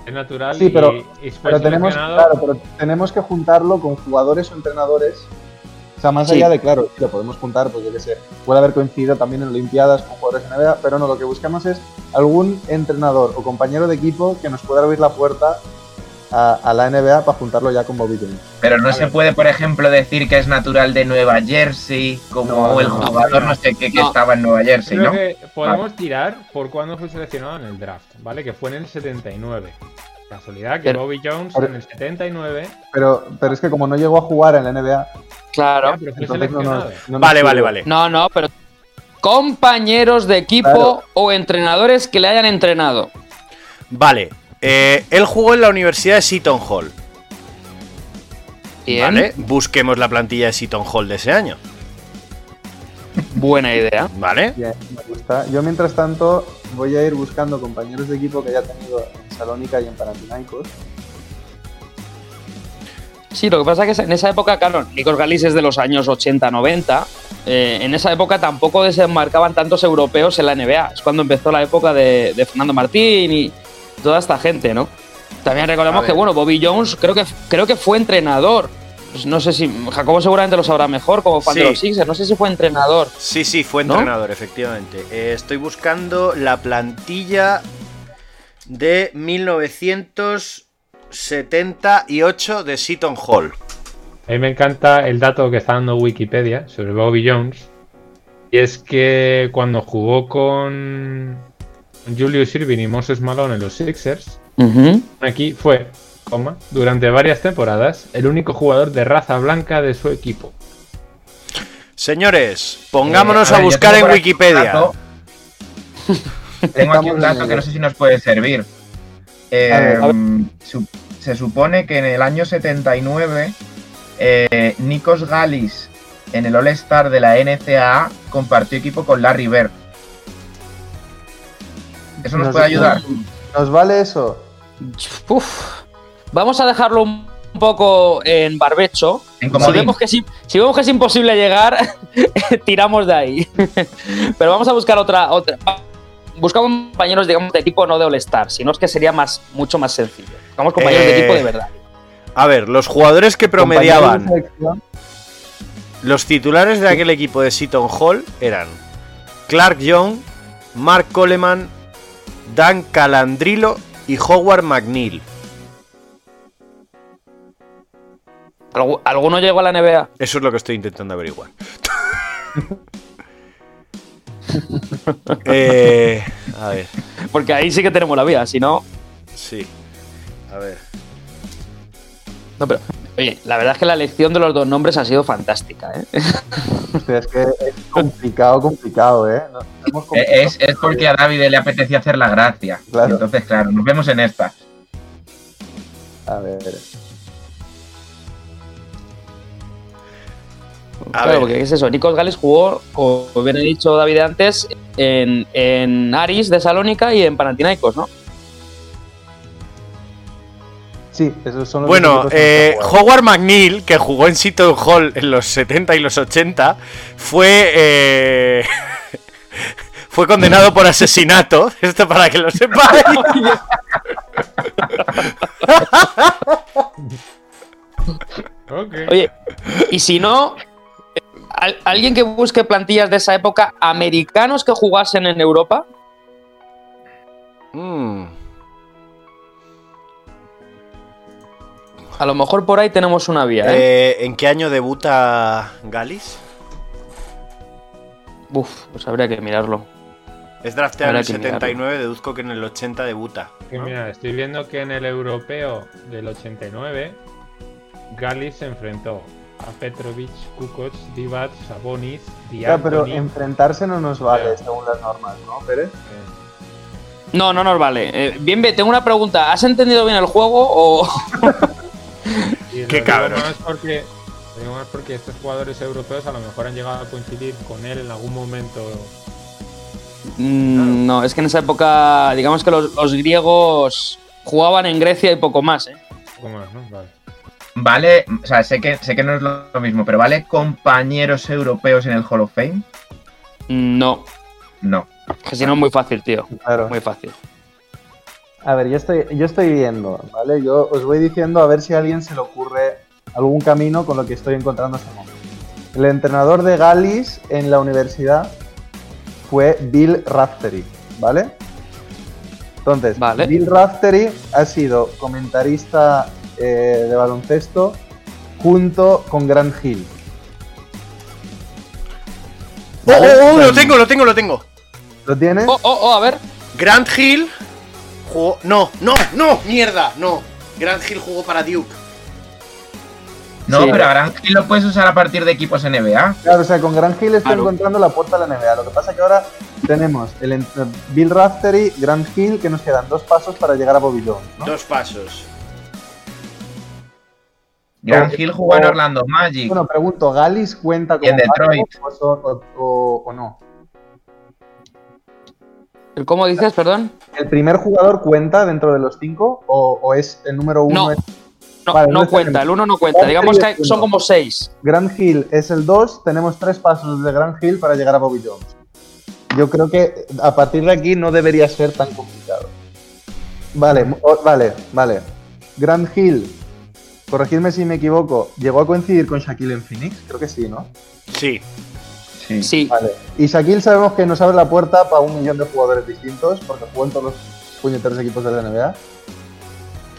Es natural Sí, y, pero, y fue pero tenemos, claro, pero tenemos que juntarlo con jugadores o entrenadores. O sea, más Sí. allá de, claro, lo podemos juntar, pues yo qué sé, puede haber coincidido también en Olimpiadas con jugadores en NBA, pero no, lo que buscamos es algún entrenador o compañero de equipo que nos pueda abrir la puerta a, a la NBA para juntarlo ya con Bobby Jones. Pero no se puede, por ejemplo, decir que es natural de Nueva Jersey, como No, el jugador no sé qué que No. estaba en Nueva Jersey, Creo ¿no? que podemos tirar por cuándo fue seleccionado en el draft, ¿vale? Que fue en el 79. Casualidad que Pero- Bobby Jones pero- en el 79. Pero, pero es que como no llegó a jugar en la NBA, Claro. ya, pero fue entonces no nos, seleccionado. no nos Vale, vale, vale. No, no, pero compañeros de equipo Claro. o entrenadores que le hayan entrenado. Vale. Eh, él jugó en la Universidad de Seton Hall. Bien, ¿Vale? Busquemos la plantilla de Seton Hall de ese año. buena idea. ¿Vale? Bien, me gusta. Yo, mientras tanto, voy a ir buscando compañeros de equipo que haya tenido en Salónica y en Panathinaikos. Sí, lo que pasa es que en esa época, claro, Nikos Galis es de los años 80-90. eh, en esa época tampoco desembarcaban tantos europeos en la NBA. Es cuando empezó la época de, de Fernando Martín y toda esta gente, ¿no? También recordemos ver. que, bueno, Bobby Jones creo que, creo que fue entrenador. Pues no sé si. Jacobo seguramente lo sabrá mejor como fan Sí. de los Sixers. No sé si fue entrenador. Sí, sí, fue ¿No? entrenador, efectivamente. Eh, estoy buscando la plantilla de 1978 de Seton Hall. A mí me encanta el dato que está dando Wikipedia sobre Bobby Jones. Y es que cuando jugó con Julius Irving y Moses Malone en los Sixers, aquí fue, coma, durante varias temporadas, el único jugador de raza blanca de su equipo. Señores, pongámonos Eh, a, ver, yo buscar en Wikipedia. (laughs) Tengo aquí un dato que no sé si nos puede servir. Eh, A ver, a ver. su- se supone que en el año 79 eh, Nikos Galis en el All-Star de la NCAA compartió equipo con Larry Bird. ¿Eso nos, puede ayudar? ¿Nos vale eso? Uf. Vamos a dejarlo un poco en barbecho. En Si vemos, que es, im- si vemos que es imposible llegar, (laughs) tiramos de ahí. (laughs) Pero vamos a buscar otra. otra. Buscamos compañeros, digamos, de equipo no de All-Star, sino es que sería más, mucho más sencillo. Buscamos compañeros Eh, de equipo de verdad. A ver, los jugadores que promediaban, los titulares de aquel equipo de Seton Hall eran Clark Young, Mark Coleman, Dan Calandrilo y Howard McNeil. ¿Algu- ¿Alguno llegó a la NBA? Eso es lo que estoy intentando averiguar. (laughs) Eh, a ver, Porque ahí sí que tenemos la vía, si no. sí. A ver. No, pero. Oye, la verdad es que la elección de los dos nombres ha sido fantástica, ¿eh? Es que es complicado, complicado, ¿eh? Eh, complicado. Es porque a David le apetecía hacer la gracia. Claro. Entonces, claro, nos vemos en esta. A ver. A claro, ver. porque es eso. Nikos Gales jugó, como bien ha dicho David antes, en, en Aris de Salónica y en Panathinaikos, ¿no? Sí, esos son los Bueno, eh. Howard McNeil, que jugó en Seton Hall en los 70 y los 80, fue eh, (laughs) fue condenado por asesinato. (laughs) Esto para que lo sepáis. (laughs) Ok. Oye, y si no, al- alguien que busque plantillas de esa época, americanos que jugasen en Europa, Mm, a lo mejor por ahí tenemos una vía, ¿eh? eh, ¿En qué año debuta Galis? Uf, pues habría que mirarlo. Es drafteado en el que mirarlo. 79, deduzco que en el 80 debuta. Mira, estoy viendo que en el europeo del 89, Galis se enfrentó a Petrovic, Kukoc, Divac, Sabonis, Ya, pero enfrentarse no nos vale según las normas, ¿no, Pérez? Eh, No, no nos vale. Eh, bien, bien, tengo una pregunta. ¿Has entendido bien el juego o...? (laughs) (laughs) y Qué digo cabrón. más porque, lo digo más porque estos jugadores europeos a lo mejor han llegado a coincidir con él en algún momento. Mm, No, es que en esa época, digamos que los, los griegos jugaban en Grecia y poco más, ¿eh? Poco más, ¿no? Vale. Vale, o sea, sé que, sé que no es lo mismo, pero ¿vale compañeros europeos en el Hall of Fame? No, No. que si no es muy fácil, tío. Claro. Muy fácil. A ver, yo estoy, yo estoy viendo, ¿vale? Yo os voy diciendo a ver si a alguien se le ocurre algún camino con lo que estoy encontrando hasta el momento. El entrenador de Gallis en la universidad fue Bill Raftery, ¿vale? Entonces, Vale. Bill Raftery ha sido comentarista eh, de baloncesto junto con Grant Hill. ¡Oh, oh, oh! Lo tengo, lo tengo, lo tengo. ¿Lo tienes? Oh, oh, oh, a ver. Grant Hill jugó. No, no, no, mierda, no. Grant Hill jugó para Duke. No, Sí. pero a Gran Hill lo puedes usar a partir de equipos NBA. Claro, o sea, con Grant Hill estoy Claro. encontrando la puerta a la NBA. Lo que pasa es que ahora tenemos el ent- Bill Raftery, Grant Hill, que nos quedan dos pasos para llegar a Bobby Jones, ¿no? Dos pasos. Gran Hill jugó en. Orlando Magic. Bueno, pregunto, ¿Galis cuenta Y en Detroit. backup o, o- o- o no? ¿El ¿Cómo dices, perdón? ¿El primer jugador cuenta dentro de los cinco o, o es el número uno? No. es- No, Vale, no no cuenta, el uno no cuenta. Digamos que uno. son como seis. Grant Hill es el 2, tenemos tres pasos de Grant Hill para llegar a Bobby Jones. Yo creo que a partir de aquí no debería ser tan complicado. Vale, o- vale, vale. Grant Hill, corregidme si me equivoco, ¿llegó a coincidir con Shaquille en Phoenix? Creo que sí, ¿no? Sí. Sí. Sí. Vale. Y Shaquille sabemos que nos abre la puerta para un millón de jugadores distintos, porque jugó en todos los puñeteros equipos de la NBA.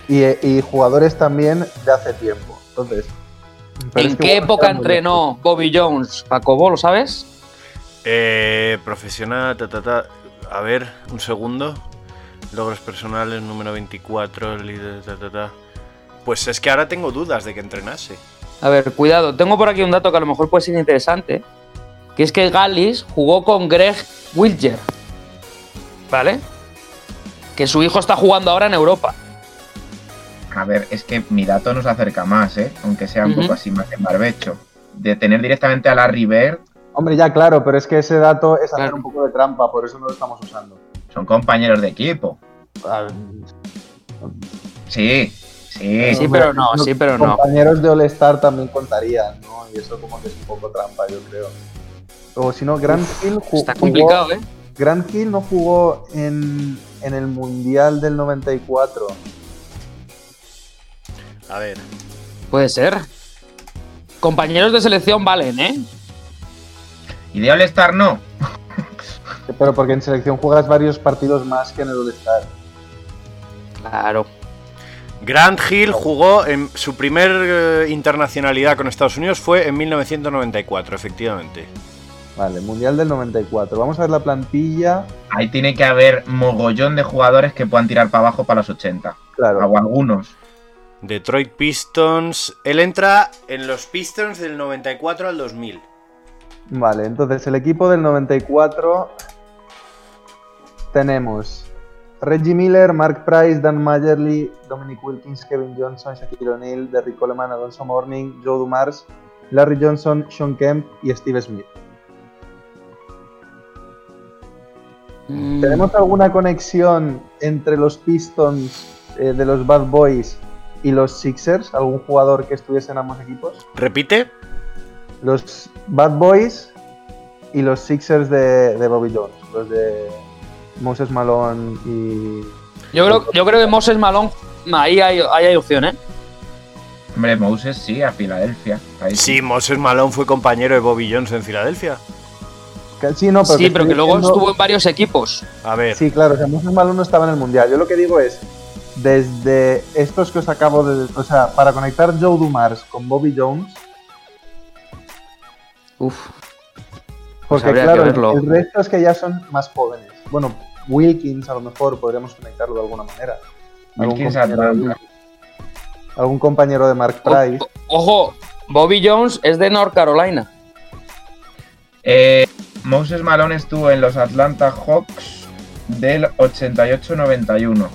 Y, y jugadores también de hace tiempo. Entonces. ¿En es que qué época entrenó Bobby Jones? Jacobo, ¿lo sabes? Eh, profesional, ta, ta, ta. A ver, un segundo. Logros personales, número 24, líder, ta, ta, ta. Pues es que ahora tengo dudas de que entrenase. A ver, cuidado. Tengo por aquí un dato que a lo mejor puede ser interesante. Que es que Gallis jugó con Greg Wilger. ¿Vale? Que su hijo está jugando ahora en Europa. A ver, es que mi dato nos acerca más, ¿eh? Aunque sea un poco así más en barbecho. De tener directamente a Larry Bird, Hombre, ya claro, pero es que ese dato es hacer Claro. un poco de trampa, por eso no lo estamos usando. son compañeros de equipo. Sí, sí. Sí, pero no, sí, pero no. Compañeros de All-Star también contarían, ¿no? Y eso como que es un poco trampa, yo creo. O si no, Grant Hill ju- Está jugó- complicado, ¿eh? Grant Hill no jugó en, en el Mundial del 94. A ver. Puede ser. Compañeros de selección valen, ¿eh? Y de All-Star no. Pero porque en selección juegas varios partidos más que en el All-Star. Claro. Grant Hill jugó en su primer eh, internacionalidad con Estados Unidos fue en 1994, efectivamente. Vale, Mundial del 94. Vamos a ver la plantilla. Ahí tiene que haber mogollón de jugadores que puedan tirar para abajo para los 80. Claro, O algunos. Detroit Pistons. Él entra en los Pistons del 94 al 2000. vale. Entonces, el equipo del 94 tenemos Reggie Miller, Mark Price, Dan Mayerly, Dominic Wilkins, Kevin Johnson, Shaquille O'Neal, Derrick Coleman, Alonso Mourning, Joe Dumars, Larry Johnson, Sean Kemp y Steve Smith. ¿Tenemos alguna conexión entre los Pistons eh, de los Bad Boys y los Sixers? ¿Algún jugador que estuviese en ambos equipos? ¿Repite? Los Bad Boys y los Sixers de, de Bobby Jones, los de Moses Malone y... Yo creo, yo creo que Moses Malone, ahí hay, ahí hay opción, ¿eh? Hombre, Moses sí, a Filadelfia. Ahí Sí, Moses Malone fue compañero de Bobby Jones en Filadelfia. Que- Sí, no, pero sí, que pero estoy que luego diciendo- estuvo en varios equipos. A ver. Sí, claro, o sea, Moses Malone no estaba en el Mundial. Yo lo que digo es, desde estos que os acabo de... O sea, para conectar Joe Dumars con Bobby Jones, Uf. Porque claro, el resto es que ya son más jóvenes. Bueno, Wilkins a lo mejor podríamos conectarlo de alguna manera. Algún Wilkins compañero, Atlanta. algún compañero de Mark Price. O- ojo, Bobby Jones es de North Carolina. Eh, Moses Malone estuvo en los Atlanta Hawks del 88-91.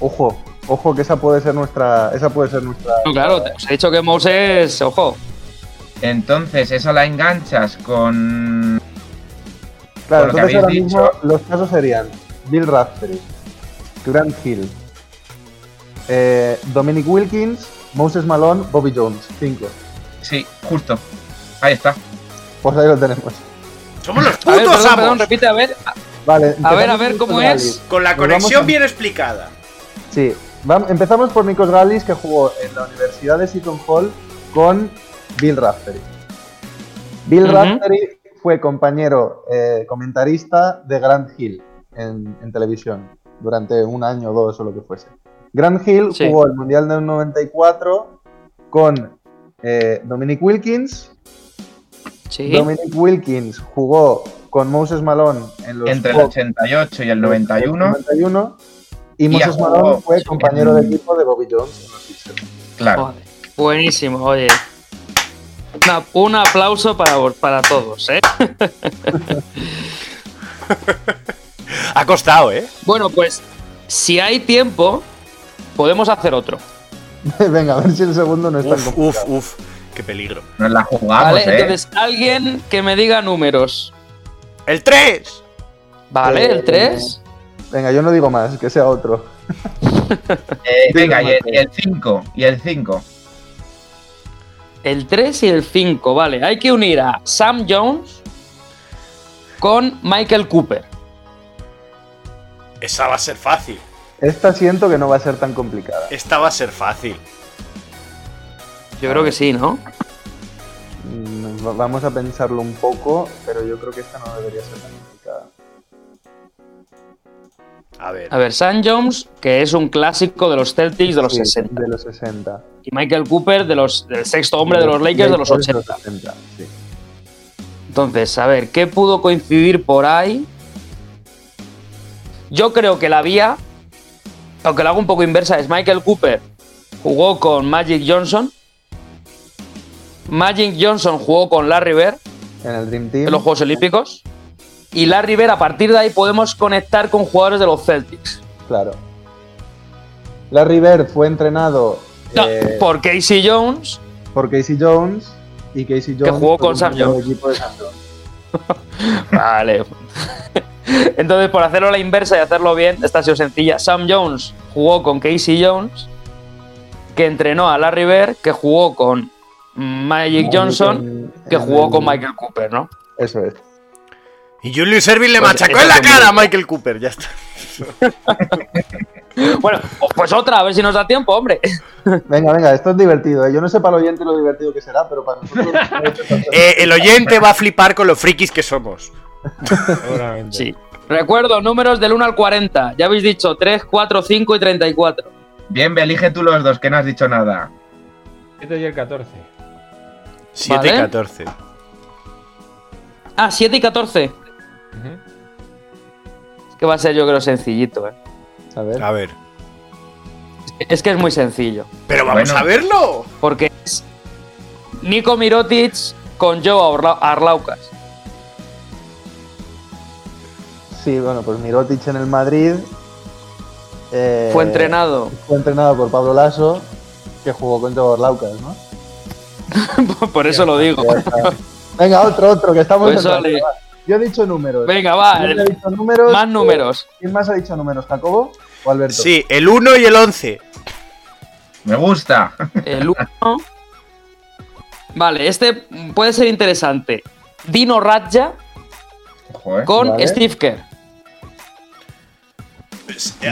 Ojo, ojo que esa puede ser nuestra, esa puede ser nuestra. No, claro, te- os he dicho que Moses, ojo. Entonces, eso la enganchas con. Claro, entonces ahora dicho- mismo los casos serían Bill Raftery, Grant Hill, eh, Dominic Wilkins, Moses Malone, Bobby Jones. Cinco. Sí, justo. Ahí está. Pues ahí lo tenemos. Somos los A ver, ¡Putos perdón, perdón, amos! repite, a ver. Vale, A ver, a ver cómo es. Con la conexión a- bien explicada. Sí, empezamos por Nikos Galis, que jugó en la Universidad de Seton Hall con Bill Raftery. Bill. Raftery fue compañero eh, comentarista de Grant Hill en, en televisión durante un año o dos o lo que fuese. Grant Hill Sí. jugó el Mundial del 94 con eh, Dominic Wilkins. Sí. Dominic Wilkins jugó con Moses Malone en los Entre el Bucks 88 y el 91. 91, y Y Moses Malone fue compañero de equipo de Bobby Jones en los Sixers. Claro. Joder, buenísimo, oye. Una- un aplauso para, para todos, ¿eh? Ha costado, ¿eh? Bueno, pues si hay tiempo, podemos hacer otro. (laughs) Venga, a ver si el segundo no es tan Uf, uf, complicado. uf. Qué peligro. Nos la jugamos, ¿Vale? ¿eh? Entonces, alguien que me diga números. ¡El 3! ¿Vale? Eh, El 3. Venga, yo no digo más, que sea otro. (laughs) Eh, venga, y el- y el 5. Y el 5. El 3 y el 5, vale. Hay que unir a Sam Jones con Michael Cooper. Esa va a ser fácil. Esta siento que no va a ser tan complicada. Esta va a ser fácil. Yo creo que sí, ¿no? Va- Vamos a pensarlo un poco, pero yo creo que esta no debería ser tan complicada. A ver. A ver, Sam Jones, que es un clásico de los Celtics de los Sí, 60. De los 60. Y Michael Cooper, de los, del sexto hombre de los Lakers de los 80. 60, sí. Entonces, a ver, ¿qué pudo coincidir por ahí? Yo creo que la vía, aunque la hago un poco inversa, es Michael Cooper jugó con Magic Johnson. Magic Johnson jugó con Larry Bird En el Dream Team. en los Juegos Olímpicos. Y Larry Bird, a partir de ahí, podemos conectar con jugadores de los Celtics. Claro. Larry Bird fue entrenado No, eh, por Casey Jones, por Casey Jones y Casey Jones jugó fue con Sam compañero de Jones. equipo de Sam Jones. (laughs) Vale. (laughs) Entonces, por hacerlo a la inversa y hacerlo bien, esta ha sido sencilla. Sam Jones jugó con Casey Jones, que entrenó a Larry Bird, que jugó con Magic Johnson, que jugó con Michael Cooper, ¿no? Eso es. Y Julius Erving le Pues machacó en la cara a Michael Cooper. Ya está. (laughs) Bueno, pues otra, a ver si nos da tiempo, hombre. Venga, venga, esto es divertido. ¿eh? Yo no sé para el oyente lo divertido que será, pero para nosotros. (laughs) Eh, el oyente va a flipar con lo frikis que somos. Seguramente. Sí. Recuerdo, números del 1 al 40. Ya habéis dicho 3, 4, 5 y 34. Bien, ve, elige tú los dos, que no has dicho nada. 7 y el 14. 7 Vale. y 14. Ah, 7 y 14. Ujú. Es que va a ser, yo creo, sencillito, ¿eh? A ver. A ver. Es que es muy sencillo. Pero vamos Bueno. a verlo. Porque es Nico Mirotic con Joe Arla- Arlaucas. Sí, bueno, pues Mirotic en el Madrid. eh, Fue entrenado. Fue entrenado por Pablo Lasso, que jugó con Joe Laucas, ¿no? (laughs) Por eso lo digo. Venga, otro, otro, que estamos Pues en. Yo he dicho números. Venga, va. ¿Quién el- ha dicho números? Más números. ¿Quién más ha dicho números? ¿Jacobo o Alberto? Sí, el 1 y el 11. Me gusta. El 1. Vale, este puede ser interesante. Dino Radja eh. con Vale. Steve Kerr.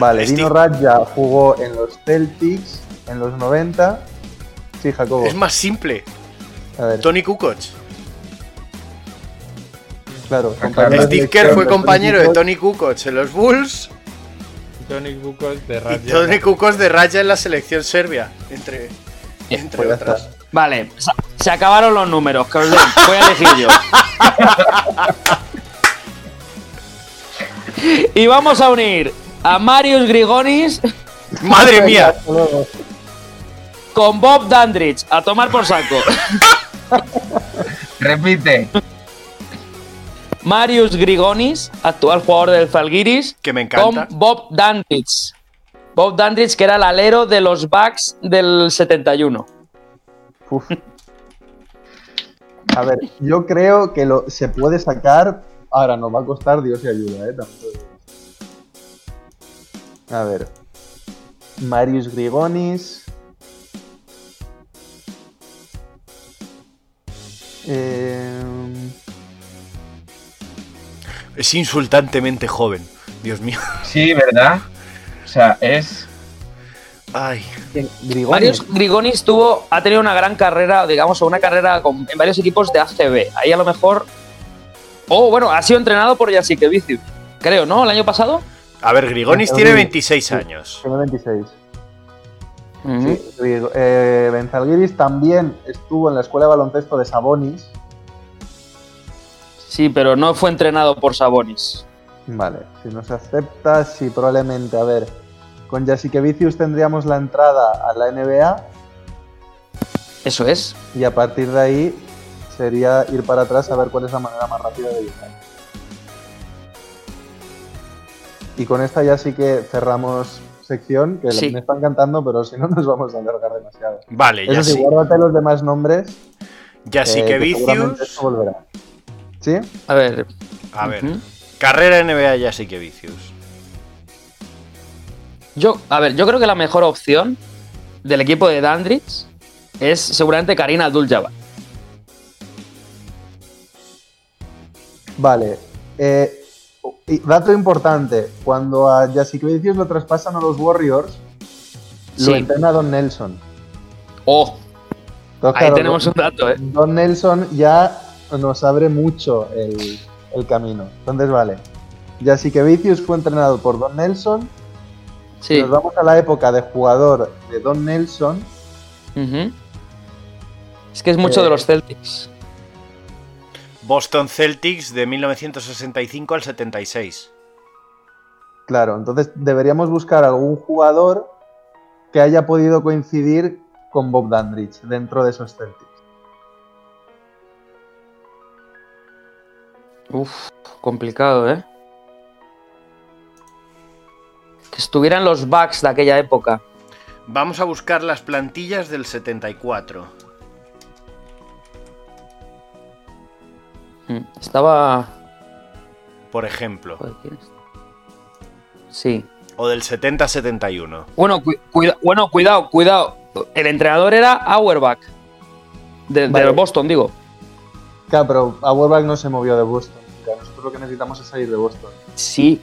Vale, Steve- Dino Radja jugó en los Celtics en los 90. Sí, Jacobo. Es más simple. A ver, Tony Kukoc. claro. Compañero Steve Kerr fue de compañero de. Tony Kukoc en los Bulls Tony Kukoc de y Raja. Tony Kukoc de Raya en la selección serbia. Entre, entre Pues otras. Vale, se, se acabaron los números. Que os den. Voy a elegir yo. (laughs) y vamos a unir a Marius Grigonis ¡Madre mía! Con Bob Dandridge. A tomar por saco. (laughs) Repite. Marius Grigonis, actual jugador del Zalgiris, Que me encanta. con Bob Dandridge. Bob Dandridge, que era el alero de los Bucks del 71. Uf. A ver, yo creo que lo, se puede sacar. Ahora nos va a costar, Dios y ayuda, ¿eh? A ver. Marius Grigonis. Eh, Es insultantemente joven. Dios mío. Sí, ¿verdad? O sea, es. Ay. Grigonis. Marius Grigonis tuvo, ha tenido una gran carrera, digamos, una carrera con- en varios equipos de ACB. Ahí a lo mejor. Oh, bueno, ha sido entrenado por Vicius. Creo, ¿no? El año pasado. A ver, Grigonis tiene 26 años. Tiene 26. Sí, Grigo- eh, Benzalgiris también estuvo en la escuela de baloncesto de Sabonis. Sí, pero no fue entrenado por Sabonis. Vale, si no se acepta, sí, probablemente. A ver, con Jasikevicius tendríamos la entrada a la NBA Eso es. y a partir de ahí sería ir para atrás a ver cuál es la manera más rápida de llegar. Y con esta ya sí que cerramos sección, que Sí. me están cantando, pero si no (laughs) nos vamos a alargar demasiado. Vale, ya Eso sí, sí. guárdate los demás nombres. Ya sí eh, que seguramente Vicius. esto volverá. ¿Sí? A ver. A ver. Carrera NBA ya sí que Vicius. Yo, a ver, yo creo que la mejor opción del equipo de Dandridge es seguramente Karina Abdul-Jabbar. Vale. Eh, y dato importante, cuando a Jasikevicius lo traspasan a los Warriors, Sí. lo entrena Don Nelson. Oh, Entonces, ahí claro, tenemos Don- un dato, ¿eh? Don Nelson ya nos abre mucho el, el camino. Entonces, vale. Jasikevicius fue entrenado por Don Nelson. Sí. Nos vamos a la época de jugador de Don Nelson. Ujú. Es que es mucho Eh, de los Celtics. Boston Celtics de 1965 al 76. Claro, entonces deberíamos buscar algún jugador que haya podido coincidir con Bob Dandridge dentro de esos Celtics. Uf, complicado, ¿eh? Que estuvieran los Bucks de aquella época. Vamos a buscar las plantillas del 74. Estaba. Por ejemplo. Joder, ¿quién es? Sí. O del 70-71. Bueno, cu- cuida- bueno, cuidado, cuidado. El entrenador era Auerbach. De, Vale. Boston, digo. Claro, pero Auerbach no se movió de Boston. Nosotros lo que necesitamos es salir de Boston. Sí.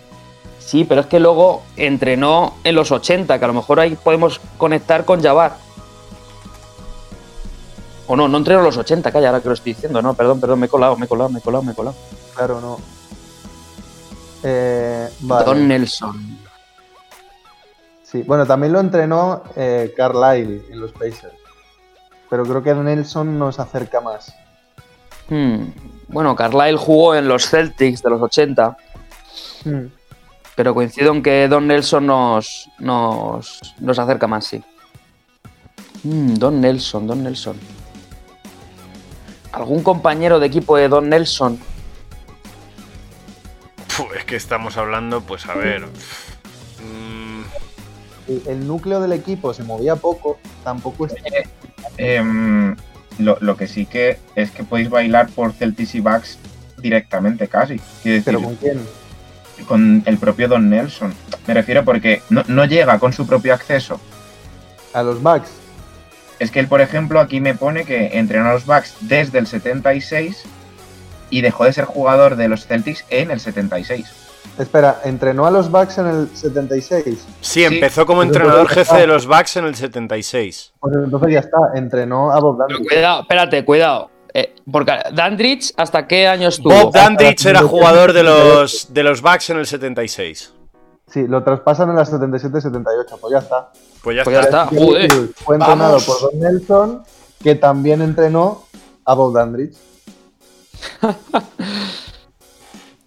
Sí, pero es que luego entrenó en los 80, que a lo mejor ahí podemos conectar con Jabbar. O no, no entrenó en los 80, calla, ahora que lo estoy diciendo. No, perdón, perdón, me he colado, me he colado, me he colado, me he colado. Claro, no. Eh, vale. Don Nelson. Sí, bueno, también lo entrenó eh, Carlisle en los Pacers. Pero creo que Nelson nos acerca más. Hmm, Bueno, Carlisle jugó en los Celtics de los 80, Hmm. pero coincido en que Don Nelson nos, nos, nos acerca más, sí. Hmm, Don Nelson, Don Nelson. ¿Algún compañero de equipo de Don Nelson? Puh, es que estamos hablando, pues a ver. (laughs) mm, El, el núcleo del equipo se movía poco, tampoco es... Em, lo, lo que sí que es que podéis bailar por Celtics y Bucks directamente casi. Quiero decir, ¿Pero con quién? con el propio Don Nelson. Me refiero porque no, no llega con su propio acceso. A los Bucks. Es que él, por ejemplo, aquí me pone que entrenó a los Bucks desde el 76 y dejó de ser jugador de los Celtics en el 76. Espera, ¿entrenó a los Bucks en el 76? Sí, Sí. empezó como entrenador jefe de los Bucks en el 76. Pues entonces ya está, entrenó a Bob Pero Dandridge. cuidado, espérate, cuidado. Eh, porque Dandridge, ¿hasta qué año estuvo? Bob Dandridge era jugador de los, de los Bucks en el 76. Sí, lo traspasan en las 77-78, pues ya está. Pues ya Pues ya está. está, joder. Fue entrenado Vamos. por Don Nelson, que también entrenó a Bob Dandridge. (laughs)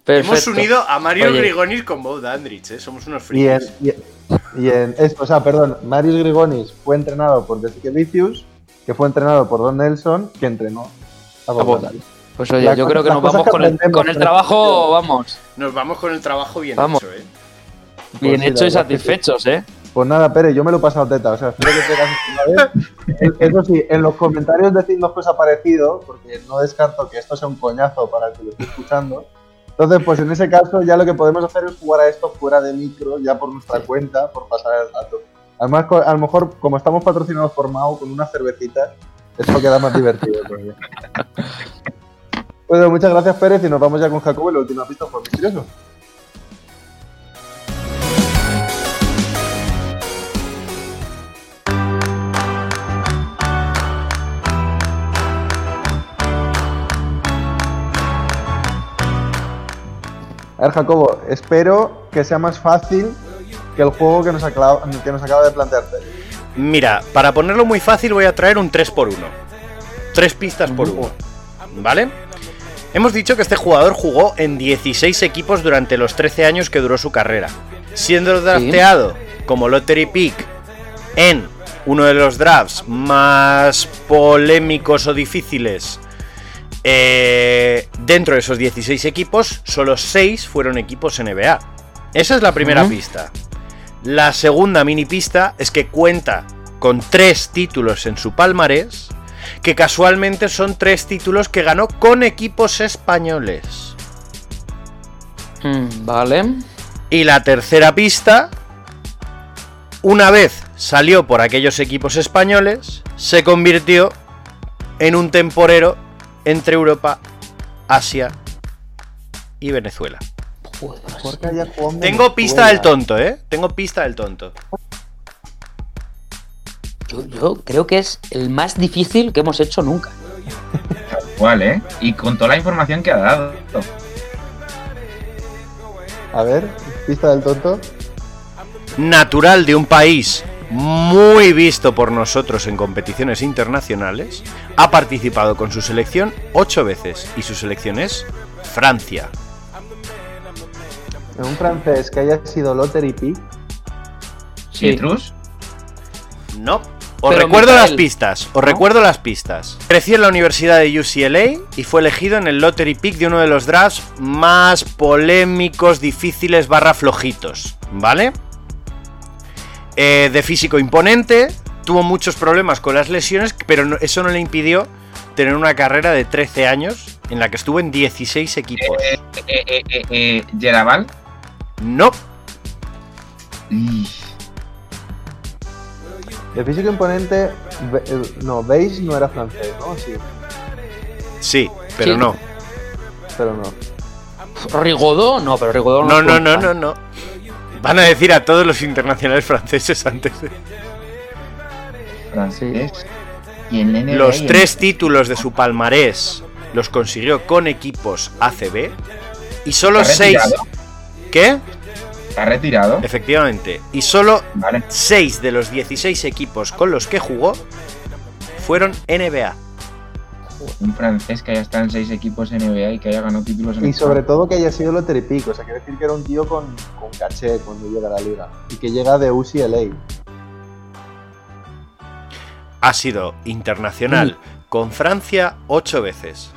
Perfecto. Hemos unido a Mario Oye. Grigonis con Bob Dandridge, ¿eh? Somos unos Y en, frikis. y, y en esto, o sea, perdón, Marius Grigonis fue entrenado por Jessica Vicius, que fue entrenado por Don Nelson, que entrenó a A Bob Dandridge. Pues oye, La yo creo que nos vamos que con el, con trabajo, vamos, Nos vamos con el trabajo bien Vamos. hecho, ¿eh? Bien Pues sí, hecho y satisfechos, ¿eh? Pues nada, Pere, yo me lo he pasado teta, o sea, espero que te una vez. Eso sí, en los comentarios decidnos qué os ha parecido, porque no descarto que esto sea un coñazo para el que lo esté escuchando. Entonces, pues en ese caso ya lo que podemos hacer es jugar a esto fuera de micro, ya por nuestra cuenta, por pasar el rato. Además, a lo mejor, como estamos patrocinados por Mao con una cervecita, esto queda más divertido. todavía. (laughs) Bueno, muchas gracias Pérez y nos vamos ya con Jacobo y la última pista por misterioso. A ver, Jacobo, espero que sea más fácil que el juego que nos acaba, que nos acaba de plantear Pérez. Mira, para ponerlo muy fácil voy a traer un 3x1. Tres pistas por uno. ¿Vale? Hemos dicho que este jugador jugó en 16 equipos durante los 13 años que duró su carrera. Siendo drafteado como lottery pick en uno de los drafts más polémicos o difíciles eh, dentro de esos 16 equipos, solo 6 fueron equipos NBA. Esa es la primera pista. La segunda mini pista es que cuenta con tres títulos en su palmarés, que casualmente son tres títulos que ganó con equipos españoles. Mm, Vale. Y la tercera pista, una vez salió por aquellos equipos españoles, se convirtió en un temporero entre Europa, Asia y Venezuela. Tengo pista del tonto, ¿eh? Tengo pista del tonto. Yo, yo creo que es el más difícil que hemos hecho nunca. Igual, ¿eh? Y con toda la información que ha dado. A ver, pista del tonto. Natural de un país muy visto por nosotros en competiciones internacionales, ha participado con su selección ocho veces y su selección es Francia. En un francés que haya sido lottery pick. Sí. ¿Citrus? No. Os Pero recuerdo Michael, las pistas, os ¿no? recuerdo las pistas. Creció en la Universidad de UCLA y fue elegido en el lottery pick de uno de los drafts más polémicos, difíciles, barra flojitos, ¿vale? Eh, de físico imponente, tuvo muchos problemas con las lesiones, pero no- eso no le impidió tener una carrera de 13 años en la que estuvo en 16 equipos. Eh, eh, eh, eh, eh, ¿Yeraval? No, De físico imponente. No, Beige no era francés, ¿no? Sí, sí, pero Sí. no. pero no. ¿Rigodó? No, pero Rigodó No, no, no, cuenta. no, no. Van a decir a todos los internacionales franceses antes de... francés. Y en la NBA Los y tres títulos de su palmarés los consiguió con equipos ACB y solo ¿Está seis. ¿Qué? ¿Está retirado? Efectivamente. Y solo Vale. seis de los 16 equipos con los que jugó fueron NBA. Un francés que haya estado en seis equipos NBA y que haya ganado títulos en Y sobre todo que haya sido lottery pick. O sea, quiere decir que era un tío con, con caché cuando llega a la liga. Y que llega de UCLA. Ha sido internacional con Francia ocho veces.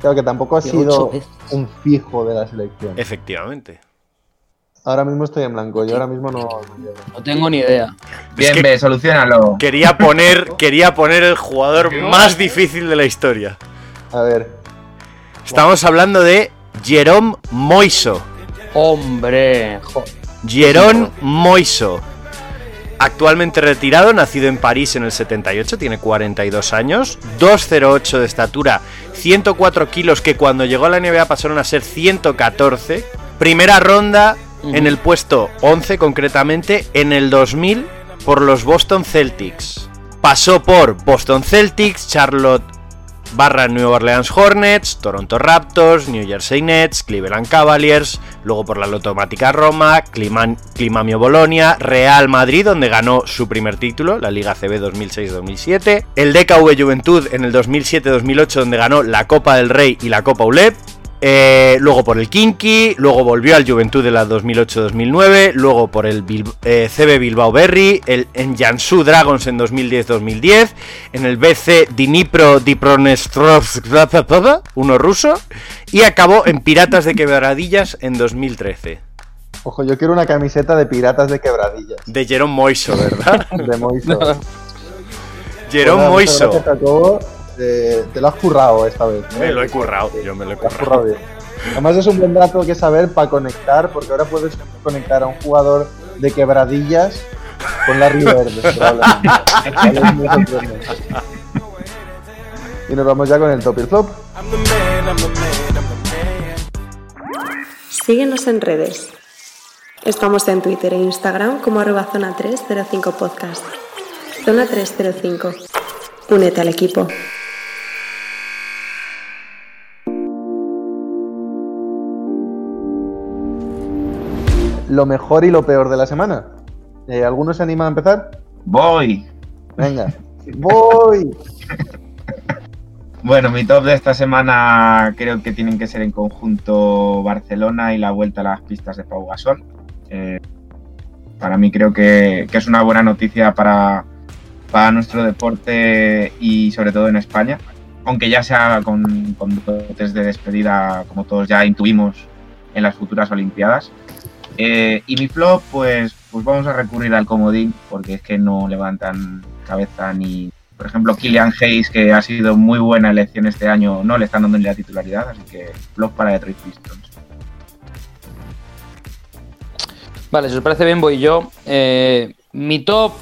Claro que tampoco ha sido un fijo de la selección. Efectivamente. Ahora mismo estoy en blanco. Yo ahora mismo no. no tengo ni idea. Bien, Es que- ve, solucionalo. Quería poner, (laughs) quería poner el jugador más difícil de la historia. A ver. Estamos hablando de Jerome Moiso. Hombre, jo- Jerón Moiso. Actualmente retirado, nacido en París en el 78, tiene 42 años, 2,08 de estatura, 104 kilos que cuando llegó a la NBA pasaron a ser 114. Primera ronda en el puesto 11 concretamente en el 2000 por los Boston Celtics. Pasó por Boston Celtics, Charlotte barra New Orleans Hornets, Toronto Raptors, New Jersey Nets, Cleveland Cavaliers, luego por la Lotomática Roma, Climamio Bolonia, Real Madrid, donde ganó su primer título, la Liga CB 2006-2007, el DKV Juventud en el 2007-2008, donde ganó la Copa del Rey y la Copa ULEP, eh, luego por el Kinky, luego volvió al Juventud de la 2008-2009, luego por el eh, CB Bilbao Berry, el, en Jansu Dragons en 2010-2010, en el BC Dnipro Dnipronestrovsk, uno ruso, y acabó en Piratas de Quebradillas en 2013. Ojo, yo quiero una camiseta de piratas de quebradillas. De Jerome Moiso, ¿verdad? De Moiso. (laughs) Jerome Moiso. Eh, te lo has currado esta vez. Me lo he currado, yo me lo he currado. currado bien. Además es un buen dato que saber para conectar, porque ahora puedes conectar a un jugador de quebradillas con la River. (laughs) Y nos vamos ya con el top y el flop. Síguenos en redes. Estamos en Twitter e Instagram como arroba zona 305 podcast. Zona 305. Únete al equipo. Lo mejor y lo peor de la semana. Eh, ¿Alguno se anima a empezar? Voy. Venga. (laughs) Voy. Bueno, mi top de esta semana creo que tienen que ser en conjunto Barcelona y la vuelta a las pistas de Pau Gasol. Eh, para mí creo que, que es una buena noticia para, para nuestro deporte y sobre todo en España. Aunque ya sea con, con de despedida, como todos ya intuimos, en las futuras Olimpiadas. Eh, y mi flop, pues, pues vamos a recurrir al comodín, porque es que no levantan cabeza ni. Por ejemplo, Killian Hayes, que ha sido muy buena elección este año, no le están dando ni la titularidad, así que flop para Detroit Pistons. Vale, si os parece bien, voy yo. Eh, mi top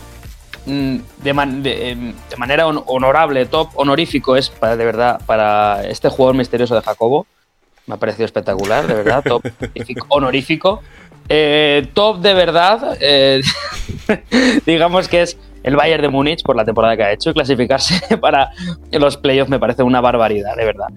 mm, de, man- de, de manera hon- honorable, top honorífico es para, de verdad para este jugador misterioso de Jacobo. Me ha parecido espectacular, de verdad, top (laughs) honorífico. Eh, top de verdad, eh, (laughs) digamos que es el Bayern de Múnich por la temporada que ha hecho y clasificarse (laughs) para los playoffs me parece una barbaridad, de verdad.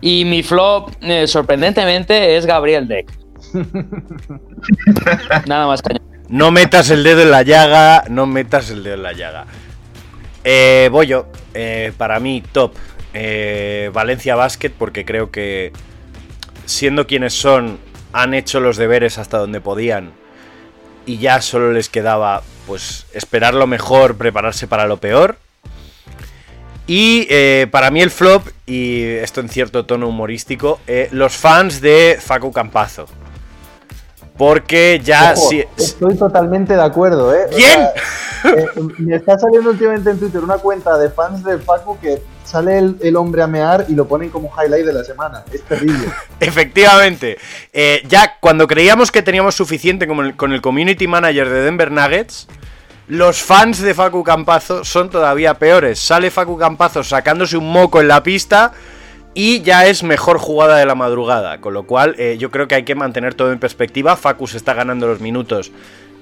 Y mi flop, eh, sorprendentemente, es Gabriel Deck. (laughs) Nada más cañón. No metas el dedo en la llaga, no metas el dedo en la llaga. Eh, voy yo. Eh, para mí, top. Valencia Basket, porque creo que siendo quienes son, han hecho los deberes hasta donde podían. Y ya solo les quedaba, pues, esperar lo mejor, prepararse para lo peor. Y eh, para mí el flop, y esto en cierto tono humorístico, eh, los fans de Facu Campazo. Porque ya... Ojo, si- estoy totalmente de acuerdo, ¿eh? O ¿Quién? sea, eh, me está saliendo últimamente en Twitter una cuenta de fans de Facu que sale el, el hombre a mear y lo ponen como highlight de la semana. Es terrible. (laughs) Efectivamente. Eh, ya cuando creíamos que teníamos suficiente con el, con el community manager de Denver Nuggets, los fans de Facu Campazo son todavía peores. Sale Facu Campazo sacándose un moco en la pista y ya es mejor jugada de la madrugada. Con lo cual, eh, yo creo que hay que mantener todo en perspectiva. Facu se está ganando los minutos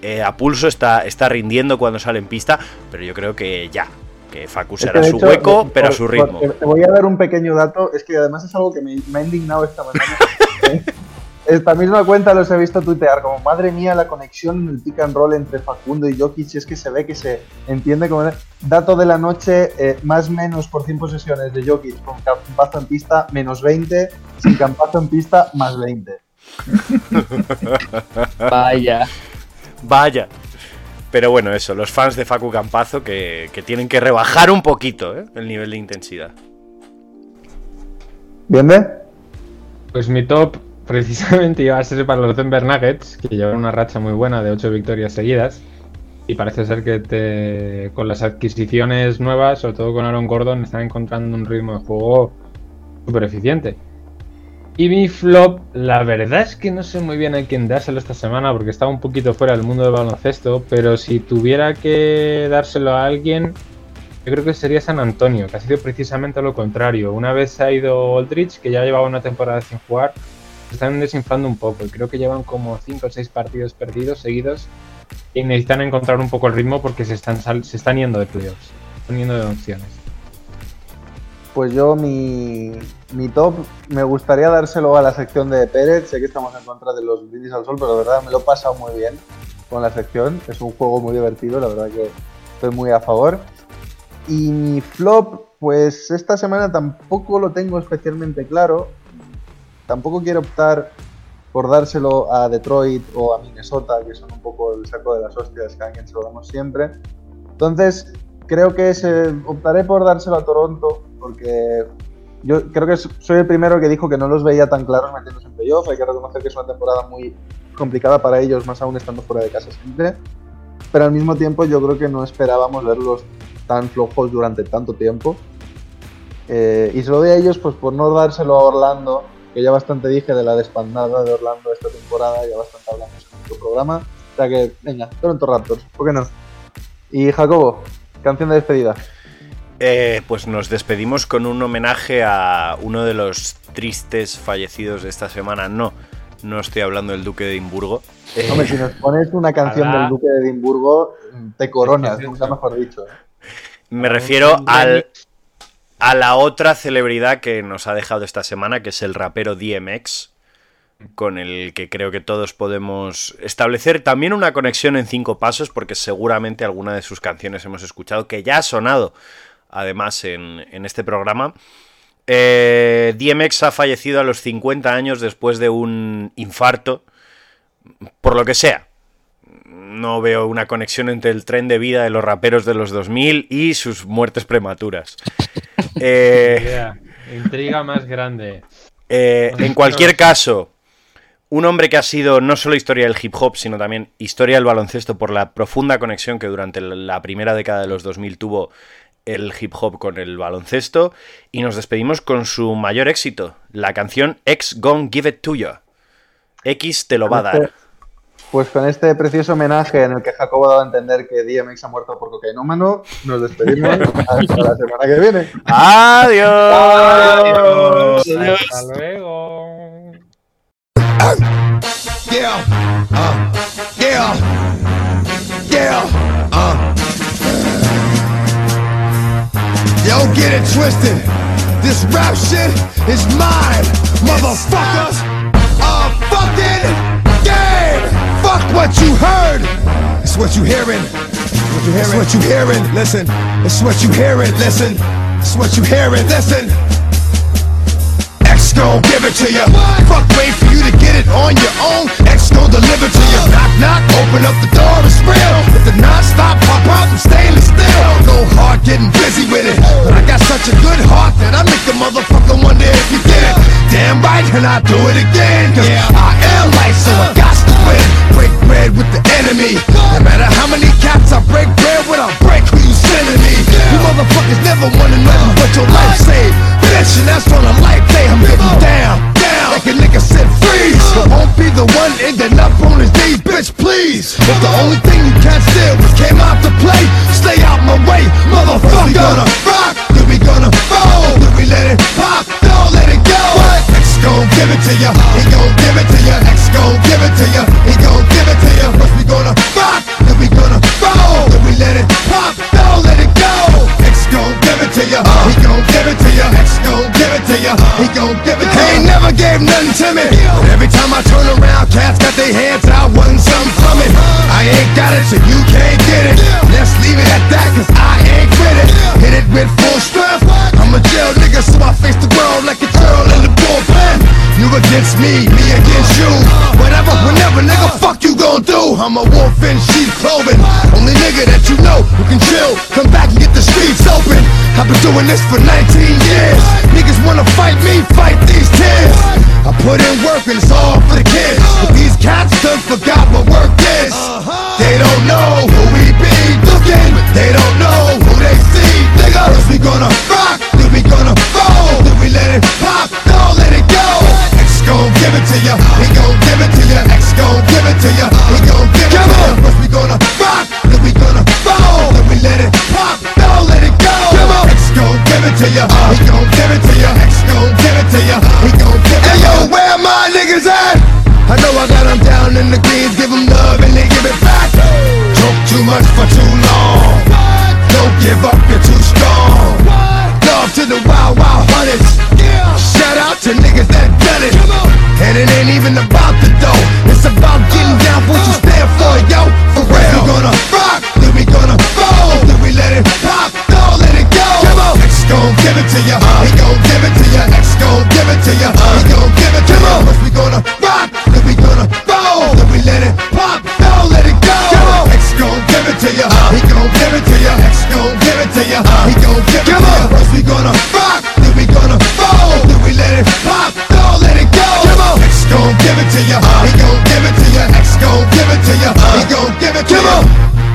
eh, a pulso, está, está rindiendo cuando sale en pista, pero yo creo que ya. Que Facu se Es que, hará su hecho, hueco, eh, pero a su ritmo. te- Te voy a dar un pequeño dato, es que además es algo que me, me ha indignado esta mañana. (laughs) Esta misma cuenta los he visto tuitear como madre mía la conexión en el pick and roll entre Facundo y Jokic es que se ve que se entiende como dato de la noche eh, más menos por 100 posesiones de Jokic con Campazo en pista menos 20 sin Campazo en pista más 20 (laughs) Vaya. Vaya. Pero bueno, eso, los fans de Facu Campazo que, que tienen que rebajar un poquito ¿eh? el nivel de intensidad. ¿Bien? Pues mi top precisamente iba a ser para los Denver Nuggets, que llevan una racha muy buena de 8 victorias seguidas. Y parece ser que con las adquisiciones nuevas, sobre todo con Aaron Gordon, están encontrando un ritmo de juego súper eficiente. Y mi flop, la verdad es que no sé muy bien a quién dárselo esta semana porque estaba un poquito fuera del mundo del baloncesto, pero si tuviera que dárselo a alguien, yo creo que sería San Antonio, que ha sido precisamente lo contrario. Una vez ha ido Aldrich, que ya llevaba una temporada sin jugar, están desinflando un poco y creo que llevan como 5 o 6 partidos perdidos seguidos y necesitan encontrar un poco el ritmo porque se están, sal- se están yendo de playoffs, se están yendo de opciones. Pues yo mi, mi top me gustaría dárselo a la sección de Pérez. Sé que estamos en contra de los brindis al sol, pero de verdad me lo he pasado muy bien con la sección. Es un juego muy divertido, la verdad que estoy muy a favor. Y mi flop, pues esta semana tampoco lo tengo especialmente claro. Tampoco quiero optar por dárselo a Detroit o a Minnesota, que son un poco el saco de las hostias que a quien se lo damos siempre. Entonces, creo que se- optaré por dárselo a Toronto, porque yo creo que soy el primero que dijo que no los veía tan claros metiéndose en playoff. Hay que reconocer que es una temporada muy complicada para ellos, más aún estando fuera de casa siempre. Pero al mismo tiempo, yo creo que no esperábamos verlos tan flojos durante tanto tiempo. Eh, y se lo doy a ellos pues por no dárselo a Orlando, que ya bastante dije de la despandada de Orlando esta temporada, ya bastante hablamos en nuestro programa. O sea que, venga, Toronto Raptors, ¿por qué no? Y Jacobo, canción de despedida. Eh, pues nos despedimos con un homenaje a uno de los tristes fallecidos de esta semana. No, no estoy hablando del Duque de Edimburgo. Eh, Hombre, si nos pones una (laughs) canción del Duque de Edimburgo, te coronas, (laughs) nunca mejor dicho. me refiero al, a la otra celebridad que nos ha dejado esta semana, que es el rapero DMX, con el que creo que todos podemos establecer también una conexión en cinco pasos, porque seguramente alguna de sus canciones hemos escuchado, que ya ha sonado además en, en este programa. Eh, DMX ha fallecido a los 50 años después de un infarto, por lo que sea. No veo una conexión entre el tren de vida de los raperos de los 2000 y sus muertes prematuras. (laughs) Eh. Intriga más grande. eh, en cualquier caso, un hombre que ha sido no solo historia del hip hop, sino también historia del baloncesto por la profunda conexión que durante la primera década de los 2000 tuvo el hip hop con el baloncesto. Y nos despedimos con su mayor éxito, la canción X Gon Give It To You. X te lo va a dar. Pues con este precioso homenaje en el que Jacobo ha dado a entender que DMX ha muerto por cocainómano, nos despedimos (laughs) hasta la semana que viene. Adiós. Hasta luego. Yeah, uh, yeah, yeah, uh. Yo, get it twisted. This rap shit is mine, motherfuckers. Fuck what you heard. It's what you hearing. It's what you hearing. Listen. It's what you hearing. Listen. It's what you hearing. Listen. X gon' give it to you. Fuck, wait for you to get it on your own. X gon' deliver to you. Knock, knock, open up the door, it's real. If the non-stop pop out, I'm stainless steel. Go hard, getting busy with it. But I got such a good heart that I make a motherfucker wonder if you did it. Damn right, and I do it again. Cause I am life, so I got to win. Break bread with the enemy. No matter how many cats I break bread with, I'll break who you sending me. You motherfuckers never wanted nothing but your life saved. Bitch, and that's on a life day. I'm getting down, down. Like a nigga said freeze. But won't be the one ending up on his knees, bitch, please. If the only thing you can't steal was came out to play, stay out my way, motherfucker. We gonna rock, then we gonna roll, then we let it pop, don't let it go. X gon' give it to ya, he gon' give it to ya. X gon' give it to ya, he gon' give it to ya. First we gonna rock, then we gonna roll, then we let it pop, don't let it go. X gon' give it to ya, he gon' give it to ya. X gon' give it to ya, he gon' give it to ya. Ain't never gave nothing to me, but every time I turn around, cats got their hands out, wanting something from it. I ain't got it, so you can't get it. Let's leave it at that, cause I ain't with it. Hit it with full strength. I'm a jail nigga, so I face the world like a the bullpen. You against me, me against you. Whatever, whenever, nigga, fuck you gon' do. I'm a wolf in sheep clothing. Only nigga that you know who can chill. Come back and get the streets open. I've been doing this for 19 years. Niggas wanna fight me, fight these tears. I put in work and it's all for the kids. But these cats done forgot what work is. They don't know who we be looking. They don't know who they see. Nigga, we gonna rock, gonna roll, then we let it pop, don't let it go. X gon' give it to ya, he gon' give it to ya. X gon' give it to ya, he gon' give it to ya. First we gonna rock, then we gonna roll, then we let it pop, don't let it go. X gon' give it to ya, he gon' give it to ya. X gon' give it to ya, he gon' give it to ya. Hey yo, where my niggas at? I know I got them down in the greens, give them love and they give it back. Talk too much for too long. Don't give up, you're too strong. Love to the wild, wild hunters. Shout out to niggas that done it. And it ain't even about the dough. It's about getting uh, down for what you uh. stand for, yo. For real. We gonna rock, then we gonna roll, then we let it pop, don't let it go. X gon' give it to ya, uh. he gon' give it to ya. X gon' give it to ya, he gon' give it to ya. First we gonna rock, then we gonna roll, then we let it pop, don't let it go gon' give it to ya. He gon' give it to ya. X gon' give it to ya. He gon' give it to you. First we gonna rock, then we gonna fall, then we let it pop, don't let it go. Come on! X gon' give it to ya. He gon' give it to ya. X gon' give it to ya. He gon' give it to on!